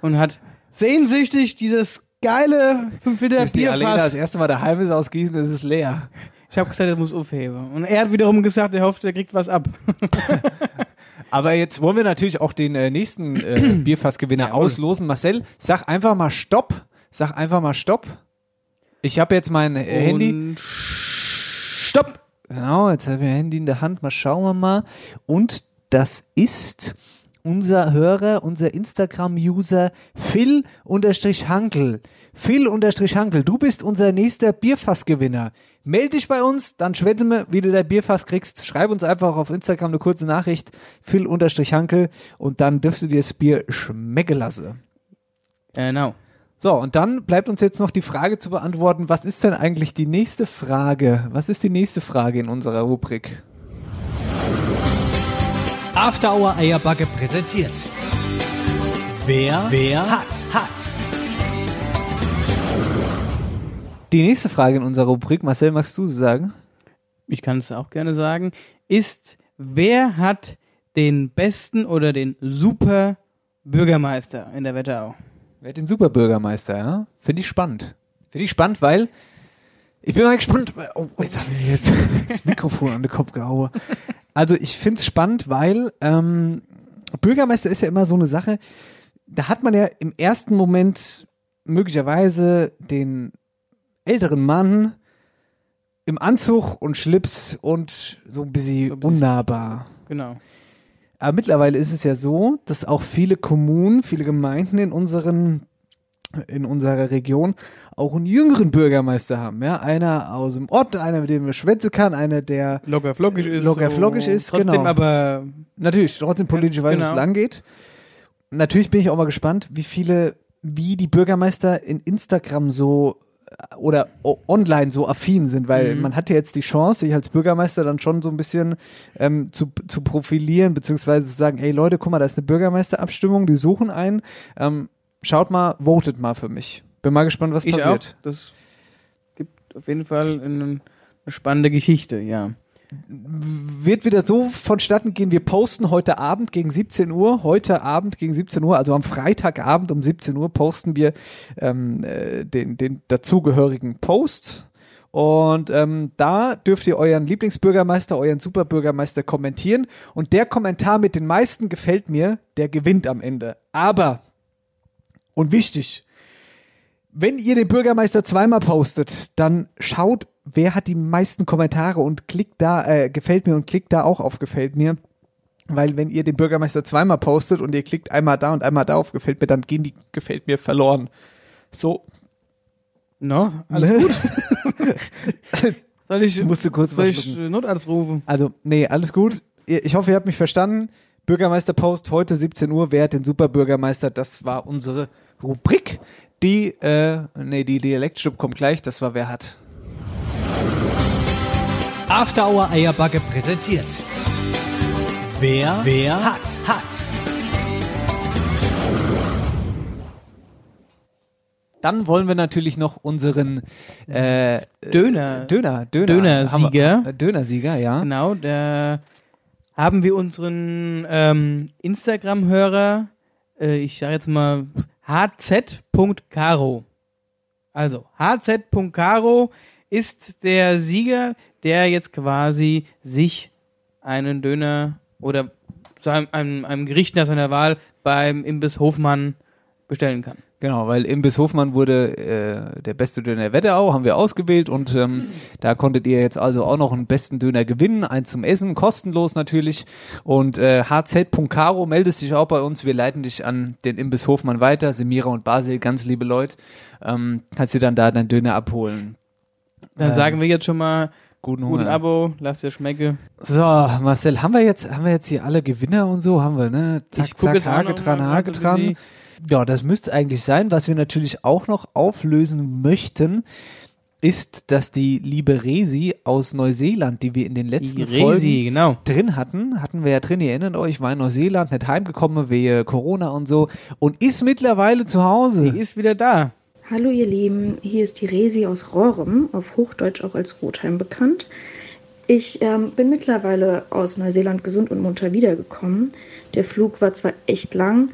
und hat sehnsüchtig dieses geile 5 Liter Bis die Alena das erste Mal daheim ist aus Gießen, ist es leer. Ich habe gesagt, er muss aufheben. Und er hat wiederum gesagt, er hofft, er kriegt was ab. Aber jetzt wollen wir natürlich auch den äh, nächsten äh, Bierfassgewinner auslosen. Marcel, sag einfach mal Stopp. Sag einfach mal Stopp. Ich habe jetzt mein äh, Handy. Stopp! Genau, jetzt habe ich mein Handy in der Hand. Mal schauen wir mal. Und das ist unser Hörer, unser Instagram-User Phil-Hankel. Phil-Hankel, du bist unser nächster Bierfassgewinner. Meld dich bei uns, dann schwätzen wir, wie du dein Bierfass kriegst. Schreib uns einfach auf Instagram eine kurze Nachricht, Phil-Hankel, und dann dürfst du dir das Bier schmecken lassen. Genau. So, und dann bleibt uns jetzt noch die Frage zu beantworten, was ist denn eigentlich die nächste Frage? Was ist die nächste Frage in unserer Rubrik? After Hour Eierbacke präsentiert. Wer, wer hat, hat. Die nächste Frage in unserer Rubrik, Marcel, magst du sie sagen? ich kann es auch gerne sagen, ist, wer hat den besten oder den super Bürgermeister in der Wetterau? Wer hat den Superbürgermeister, ja? Finde ich spannend. Finde ich spannend, weil ich bin mal gespannt. Oh, jetzt habe ich mir das Mikrofon an den Kopf gehauen. Also ich finde es spannend, weil ähm, Bürgermeister ist ja immer so eine Sache, da hat man ja im ersten Moment möglicherweise den älteren Mann im Anzug und Schlips und so ein bisschen unnahbar. Genau. Aber mittlerweile ist es ja so, dass auch viele Kommunen, viele Gemeinden in unseren in unserer Region auch einen jüngeren Bürgermeister haben. Ja, einer aus dem Ort, einer, mit dem man schwätzen kann, einer, der Locker flockig ist. Locker so, flockig ist, trotzdem genau. aber natürlich trotzdem politisch weiß, wo es genau. lang geht. Natürlich bin ich auch mal gespannt, wie viele, wie die Bürgermeister in Instagram so äh, oder online so affin sind, weil Mhm. man hat ja jetzt die Chance, sich als Bürgermeister dann schon so ein bisschen ähm, zu, zu profilieren, beziehungsweise zu sagen, ey Leute, guck mal, da ist eine Bürgermeisterabstimmung, die suchen einen, ähm, schaut mal, votet mal für mich. Bin mal gespannt, was ich passiert. auch. Das gibt auf jeden Fall eine, spannende Geschichte, ja. wird wieder so vonstatten gehen. Wir posten heute Abend gegen 17 Uhr, heute Abend gegen 17 Uhr, also am Freitagabend um 17 Uhr posten wir ähm, äh, den, den dazugehörigen Post. Und ähm, da dürft ihr euren Lieblingsbürgermeister, euren Superbürgermeister kommentieren. Und der Kommentar mit den meisten gefällt mir, der gewinnt am Ende. Aber, und wichtig, wenn ihr den Bürgermeister zweimal postet, dann schaut, wer hat die meisten Kommentare und klickt da, äh, gefällt mir und klickt da auch auf gefällt mir. Weil wenn ihr den Bürgermeister zweimal postet und ihr klickt einmal da und einmal da auf gefällt mir, dann gehen die gefällt mir verloren. So. No, alles gut. Soll ich, Musst du kurz soll ich Notarzt rufen? Also, nee, alles gut. Ich hoffe, ihr habt mich verstanden. Bürgermeisterpost heute 17 Uhr. Wer hat den Superbürgermeister? Das war unsere Rubrik. Die, äh, nee, die Dialektstub kommt gleich. Das war wer hat. After Hour Eierbacke präsentiert. Wer, wer hat, hat. Dann wollen wir natürlich noch unseren äh, Döner. Döner, Döner, Dönersieger. haben wir- äh, Dönersieger, ja. Genau, da haben wir unseren ähm, Instagram-Hörer, äh, ich sage jetzt mal hz.caro. Also hz.caro ist der Sieger, der jetzt quasi sich einen Döner oder zu einem, einem, einem Gericht nach seiner Wahl beim Imbiss Hofmann bestellen kann. Genau, weil Imbiss Hofmann wurde äh, der beste Döner der Wetterau, haben wir ausgewählt und ähm, da konntet ihr jetzt also auch noch einen besten Döner gewinnen, eins zum Essen, kostenlos natürlich. Und äh, hz.caro meldest dich auch bei uns, wir leiten dich an den Imbiss Hofmann weiter, Semira und Basil, ganz liebe Leute, ähm, kannst dir dann da deinen Döner abholen. Dann Ähm, sagen wir jetzt schon mal Guten guten. Abo, lasst dir schmecke. So, Marcel, haben wir jetzt, haben wir jetzt hier alle Gewinner und so? Haben wir, ne? Zack, zack, Hake noch dran, Hake gerade, dran. Ja, das müsste eigentlich sein. Was wir natürlich auch noch auflösen möchten, ist, dass die liebe Resi aus Neuseeland, die wir in den letzten Die Folgen Resi, genau. drin hatten, hatten wir ja drin, ihr erinnert euch, war in Neuseeland, nicht heimgekommen wegen Corona und so und ist mittlerweile zu Hause. Die ist wieder da. Hallo ihr Lieben, hier ist die Resi aus Rohrem, auf Hochdeutsch auch als Rotheim bekannt. Ich ähm, bin mittlerweile aus Neuseeland gesund und munter wiedergekommen. Der Flug war zwar echt lang,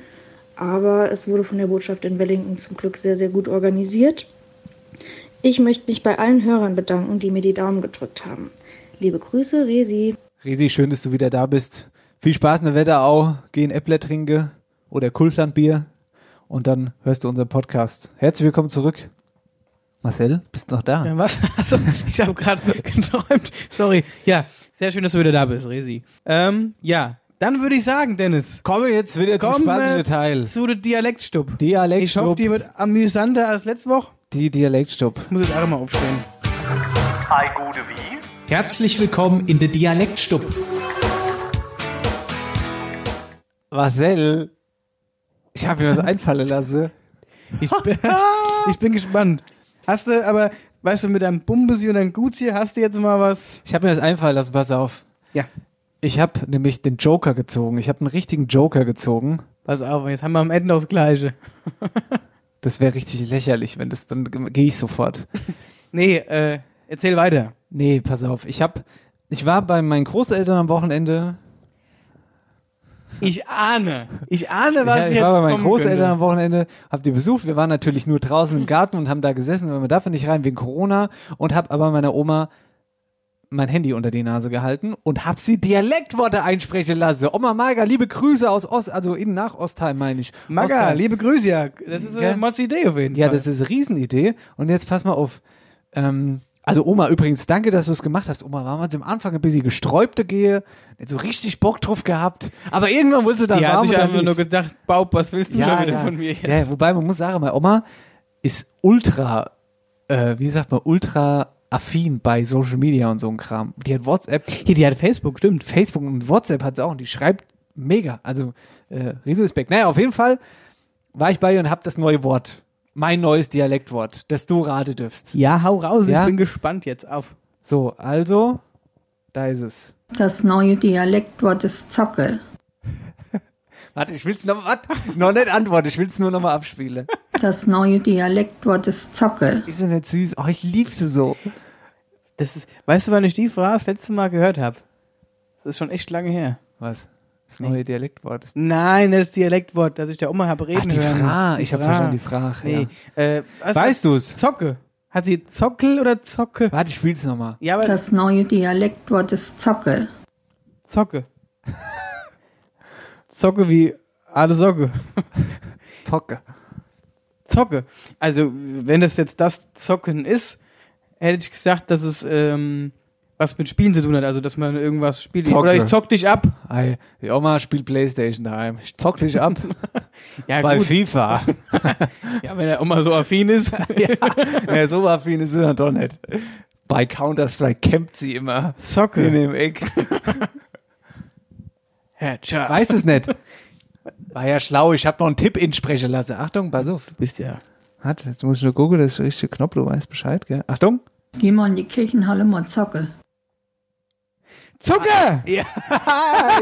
aber es wurde von der Botschaft in Wellington zum Glück sehr, sehr gut organisiert. Ich möchte mich bei allen Hörern bedanken, die mir die Daumen gedrückt haben. Liebe Grüße, Resi. Resi, schön, dass du wieder da bist. Viel Spaß in der Wetterau, geh in Äppler trinke oder Kultlandbier und dann hörst du unseren Podcast. Herzlich willkommen zurück. Marcel, bist du noch da? Ja, was? Also, ich habe gerade geträumt. Sorry. Ja, sehr schön, dass du wieder da bist, Resi. Ähm, ja, dann würde ich sagen, Dennis. Kommen wir jetzt wieder zum spaßischen Teil. Zu der Dialektstub. Ich hoffe, Dialektstub. die wird amüsanter als letzte Woche. Die Dialektstub. Ich muss jetzt auch mal aufstehen. Herzlich willkommen in der Dialektstub. Marcel, ich habe mir was einfallen lassen. Ich bin, ich bin gespannt. Hast du, aber, weißt du, mit deinem Bumbesi und deinem Guzi hast du jetzt mal was? Ich habe mir das einfallen lassen, pass auf. Ja. Ich habe nämlich den Joker gezogen. Ich habe einen richtigen Joker gezogen. Pass auf, jetzt haben wir am Ende das Gleiche. Das wäre richtig lächerlich, wenn das, dann gehe ich sofort. Nee, äh, erzähl weiter. Nee, pass auf. Ich hab, ich war bei meinen Großeltern am Wochenende. Ich ahne. Ich ahne, was ja, ich jetzt war bei meinen Großeltern könnte. am Wochenende, hab die besucht. Wir waren natürlich nur draußen im Garten und haben da gesessen, weil man darf nicht rein wegen Corona und hab aber meiner Oma mein Handy unter die Nase gehalten und hab sie Dialektworte einsprechen lassen. Oma Marga, liebe Grüße aus Ost, also in nach Ostheim meine ich. Maga, Ostheim. liebe Grüße, ja. Das ist Gell? eine Mods Idee auf jeden Ja, Fall. das ist eine Riesenidee. Und jetzt pass mal auf. Ähm, Also Oma, übrigens, danke, dass du es gemacht hast. Oma, waren wir am Anfang ein bisschen gesträubte gehe, nicht so richtig Bock drauf gehabt, aber irgendwann wurde sie dann Die warm dann einfach nur gedacht, Baub, was willst du schon wieder ja. von mir jetzt? Ja, wobei man muss sagen, meine Oma ist ultra, äh, wie sagt man, ultra affin bei Social Media und so ein Kram. Die hat WhatsApp, Hier, die hat Facebook, stimmt. Facebook und WhatsApp hat sie auch und die schreibt mega. Also, äh, Riesenrespekt. Naja, auf jeden Fall war ich bei ihr und hab das neue Wort, mein neues Dialektwort, das du raten dürfst. Ja, hau raus, Ja? ich bin gespannt jetzt auf. So, also, da ist es. Das neue Dialektwort ist Zocke. Warte, ich will's noch, warte, noch nicht antworten, ich will's nur noch mal abspielen. Das neue Dialektwort ist Zocke. Ist sie nicht süß? Oh, ich lieb sie so. Das ist, weißt du, wann ich die Phrase das letzte Mal gehört habe? Das ist schon echt lange her. Was? Das neue Dialektwort ist. Nein, das Dialektwort, das ich der Oma habe reden Ach, die hören. Fra. Ich habe verstanden, die Frage. Nee. Ja. Äh, was Weißt du's? Zocke. Hat sie Zockel oder Zocke? Warte, ich spiel's noch mal. Ja, aber Das neue Dialektwort ist Zocke. Zocke. Zocke wie alle Socke. Zocke. Zocke. Also, wenn das jetzt das Zocken ist, hätte ich gesagt, dass es ähm, was mit Spielen zu tun hat. Also, dass man irgendwas spielt. Zocke. Oder ich zock dich ab. Ei, die Oma spielt Playstation daheim. Ich zock dich ab Ja, bei gut. FIFA. Ja, wenn der Oma so affin ist. ja, so affin ist sie dann doch nicht. Bei Counter-Strike campt sie immer in Zocke. dem Eck. Headshot. Weiß es nicht. War ja schlau, ich habe noch einen Tipp insprechen lassen. Achtung, pass auf. Du bist ja. Hat, jetzt muss ich nur gucken, das ist der richtige Knopf, du weißt Bescheid, gell? Achtung. Geh mal in die Kirchenhalle mal Zocke. Zucker! Ja,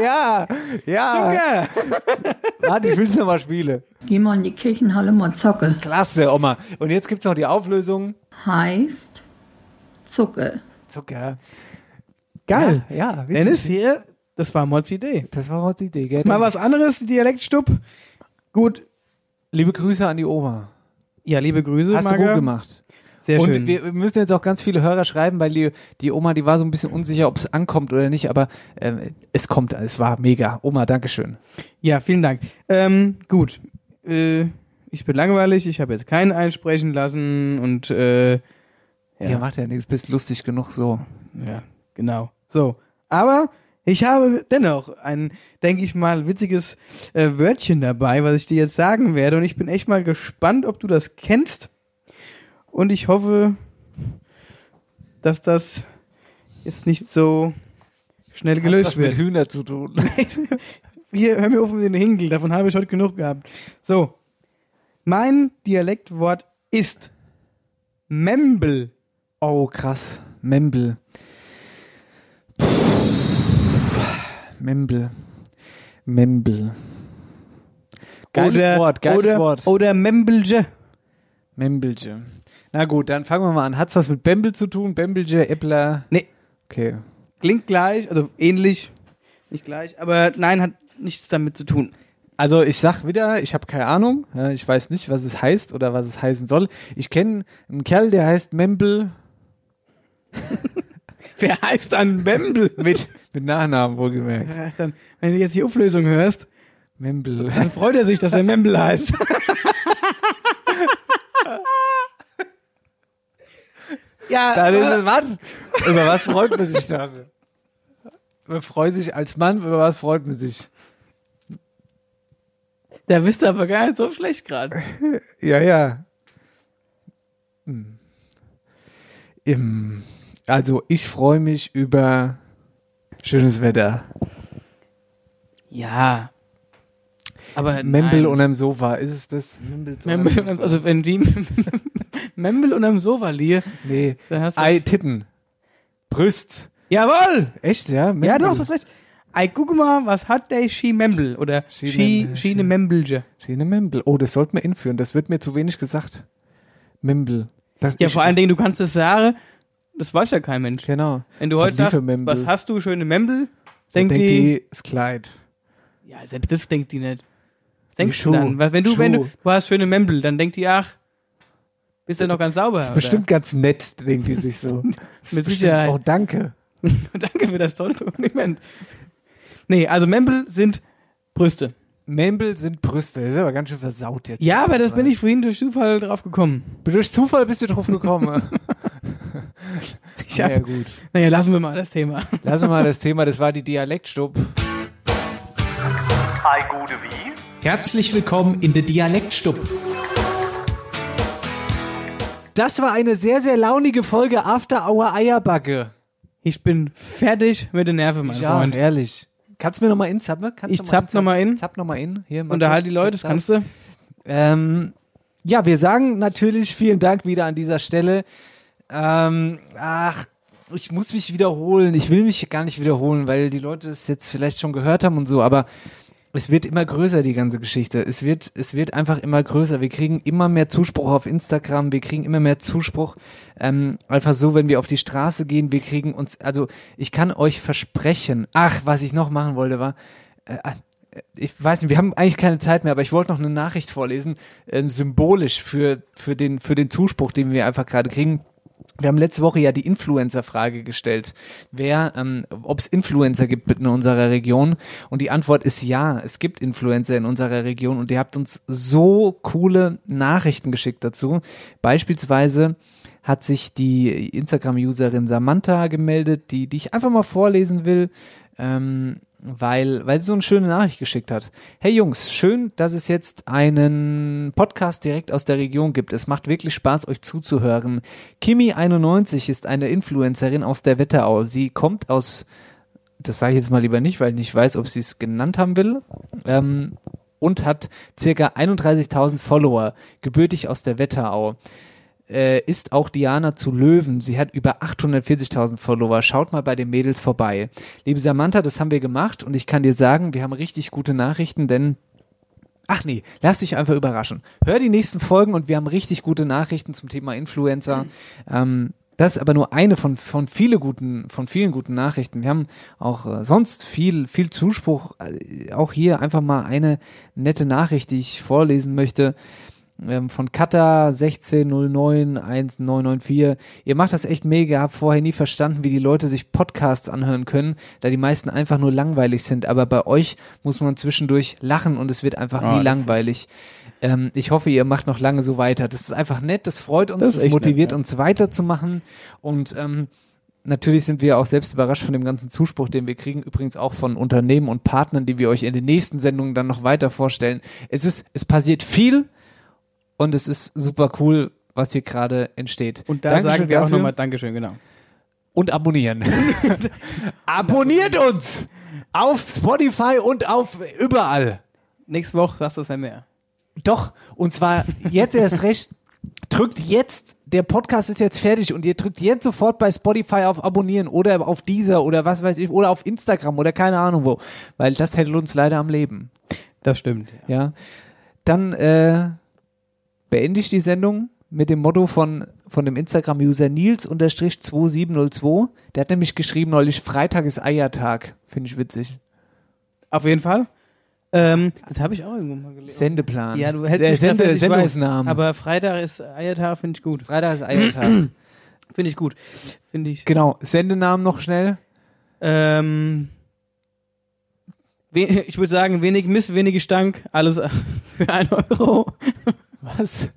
ja, ja. Zucker! Warte, ich will's noch mal spielen. Geh mal in die Kirchenhalle mal Zocke. Klasse, Oma. Und jetzt gibt's noch die Auflösung. Heißt Zucke. Zucker. Geil. Ja, ja. Dennis, hier, das war Mods Idee. Das war die Idee, gell? Ist mal was anderes, Dialektstub. Gut. Liebe Grüße an die Oma. Ja, liebe Grüße, Hast du Marga. gut gemacht. Sehr und schön. Wir, wir müssen jetzt auch ganz viele Hörer schreiben, weil die, die Oma, die war so ein bisschen unsicher, ob es ankommt oder nicht, aber ähm, es kommt, es war mega. Oma, Dankeschön. Ja, vielen Dank. Ähm, gut. Äh, ich bin langweilig, ich habe jetzt keinen einsprechen lassen und äh, Ja. ja, macht ja nichts, bist lustig genug so. ja, genau. So. Aber ich habe dennoch ein, denke ich mal, witziges äh, Wörtchen dabei, was ich dir jetzt sagen werde. Und ich bin echt mal gespannt, ob du das kennst. Und ich hoffe, dass das jetzt nicht so schnell gelöst was wird. mit Hühner zu tun. Hier, hör mir auf mit den Hinkel, davon habe ich heute genug gehabt. So. Mein Dialektwort ist Membel. Oh, krass. Membel. Membel. Membel. Geiles oder, Wort, geiles oder, Wort. Oder Membelje. Membelje. Na gut, dann fangen wir mal an. Hat's was mit Bembel zu tun? Bembelje, Äppler? Nee. Okay. Klingt gleich, also ähnlich. Nicht gleich, aber nein, hat nichts damit zu tun. Also ich sag wieder, ich habe keine Ahnung. Ich weiß nicht, was es heißt oder was es heißen soll. Ich kenne einen Kerl, der heißt Membel Wer heißt dann Membel? mit, mit Nachnamen wohlgemerkt. Ja, dann, wenn du jetzt die Auflösung hörst, Membel. dann freut er sich, dass er Membel heißt. ja, Dann ist es was? Über was freut man sich dann? Man freut sich als Mann, über was freut man sich? da bist du aber gar nicht so schlecht gerade. Ja, ja. Hm. Im, also ich freue mich über schönes Wetter. Ja. Aber Membel nein. unterm Sofa, ist es das? Membel Membel unterm, also wenn die Membel unterm Sofa liege, Nee. dann hast du Ei, Titten. Brüst. Jawohl! Echt, ja? Membel. Ja, doch, du hast recht. Ei, guck mal, was hat der Ski Membel oder Ski Ski, Membel, Ski Ski. ne Membelje. Schöne Membel. Oh, das sollten wir inführen. Das wird mir zu wenig gesagt. Membel. Das, Ja, ich- vor allen Dingen, du kannst das sagen, das weiß ja kein Mensch. Genau. Wenn du Was heute sagst, was hast du, schöne Membel, Denkt denkt die, die, das Kleid. ja, selbst das denkt die nicht. Denkst Schuh. du dann? Weil Wenn du, wenn du, du hast schöne Membel, dann denkt die, ach, bist du noch ganz sauber. Das ist bestimmt ganz nett, denkt die sich so. Mit bestimmt- Sicherheit. Oh, danke. Oder? Danke für das tolle Kompliment. Nee, also Membel sind Brüste. Membel sind Brüste. Das ist aber ganz schön versaut jetzt. Ja, aber das bin ich vorhin durch Zufall drauf gekommen. Durch Zufall bist du drauf gekommen. Ich hab, Ja, gut. Naja, lassen wir mal das Thema. Lassen wir mal das Thema, das war die Dialektstub. Herzlich willkommen in der Dialektstub. Das war eine sehr, sehr launige Folge After Hour Eierbacke. Ich bin fertig mit den Nerven, mein Ja, Freund. ehrlich. Kannst du mir nochmal in zappen? Kannst Ich zapp noch mal in. Zapp nochmal in. Hier, mal Unterhalte die Leute, das zapp, kannst du. Ähm, ja, wir sagen natürlich vielen Dank wieder an dieser Stelle. Ähm, ach, ich muss mich wiederholen. Ich will mich gar nicht wiederholen, weil die Leute es jetzt vielleicht schon gehört haben und so, aber es wird immer größer, die ganze Geschichte. Es wird, es wird einfach immer größer. Wir kriegen immer mehr Zuspruch auf Instagram. Wir kriegen immer mehr Zuspruch. Ähm, einfach so, wenn wir auf die Straße gehen. Wir kriegen uns, also ich kann euch versprechen. Ach, was ich noch machen wollte war, äh, ich weiß nicht, wir haben eigentlich keine Zeit mehr, aber ich wollte noch eine Nachricht vorlesen, ähm, symbolisch für, für, den, für den Zuspruch, den wir einfach gerade kriegen. Wir haben letzte Woche ja die Influencer-Frage gestellt, wer, ähm, ob es Influencer gibt in unserer Region. Und die Antwort ist ja, es gibt Influencer in unserer Region und ihr habt uns so coole Nachrichten geschickt dazu. Beispielsweise hat sich die Instagram-Userin Samantha gemeldet, die, die ich einfach mal vorlesen will. Ähm, weil, weil sie so eine schöne Nachricht geschickt hat. Hey Jungs, schön, dass es jetzt einen Podcast direkt aus der Region gibt. Es macht wirklich Spaß, euch zuzuhören. Kimi91 ist eine Influencerin aus der Wetterau. Sie kommt aus, das sage ich jetzt mal lieber nicht, weil ich nicht weiß, ob sie es genannt haben will, ähm, und hat circa 31.000 Follower, gebürtig aus der Wetterau äh, ist auch Diana zu Löwen. Sie hat über 840.000 Follower. Schaut mal bei den Mädels vorbei. Liebe Samantha, das haben wir gemacht und ich kann dir sagen, wir haben richtig gute Nachrichten, denn Ach nee, lass dich einfach überraschen. Hör die nächsten Folgen und wir haben richtig gute Nachrichten zum Thema Influencer. Ähm, das ist aber nur eine von, von viele guten, von vielen guten Nachrichten. Wir haben auch äh, sonst viel, viel Zuspruch. Äh, auch hier einfach mal eine nette Nachricht, die ich vorlesen möchte ähm, von Kata 1609194. Ihr macht das echt mega, hab vorher nie verstanden, wie die Leute sich Podcasts anhören können, da die meisten einfach nur langweilig sind. Aber bei euch muss man zwischendurch lachen und es wird einfach Ah, nie langweilig. Ähm, ich hoffe, ihr macht noch lange so weiter. Das ist einfach nett, das freut uns, Das das, motiviert nett, ja. uns weiterzumachen und ähm, Natürlich sind wir auch selbst überrascht von dem ganzen Zuspruch, den wir kriegen, übrigens auch von Unternehmen und Partnern, die wir euch in den nächsten Sendungen dann noch weiter vorstellen. Es ist, es passiert viel, und es ist super cool, was hier gerade entsteht. Und da Dankeschön sagen wir auch dafür. nochmal Dankeschön, genau. Und abonnieren. Abonniert uns auf Spotify und auf überall. Nächste Woche sagst du es ja mehr. Doch, und zwar jetzt erst recht. Drückt jetzt, der Podcast ist jetzt fertig und ihr drückt jetzt sofort bei Spotify auf Abonnieren oder auf dieser oder was weiß ich, oder auf Instagram oder keine Ahnung wo, weil das hält uns leider am Leben. Das stimmt. Ja. Dann äh, beende ich die Sendung mit dem Motto von, von dem Instagram-User Nils-2702. Der hat nämlich geschrieben neulich, Freitag ist Eiertag. Finde ich witzig. Auf jeden Fall. Ähm, das habe ich auch irgendwo mal gelesen. Sendeplan. Ja, du hältst Der Sende. Sendungsnamen. Aber Freitag ist Eiertag, finde ich gut. Freitag ist Eiertag. Finde ich gut. Finde ich. genau. Sendenamen noch schnell. Ähm, ich würde sagen, wenig Mist, wenig Gestank, alles für einen Euro. Was?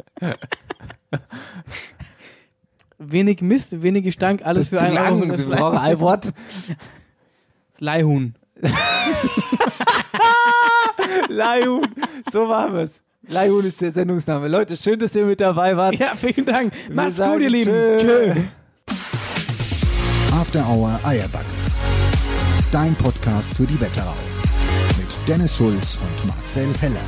Wenig Mist, wenig Gestank, alles für zu einen Euro. lang. Das Wir brauchen ein Wort. Leihhuhn. Leihhuhn. So war es. Leihhuhn ist der Sendungsname. Leute, schön, dass ihr mit dabei wart. Ja, vielen Dank. Wir Macht's gut, ihr Lieben. tschö. Tschö. After Hour Eierbacke. Dein Podcast für die Wetterau. Mit Dennis Schulz und Marcel Heller.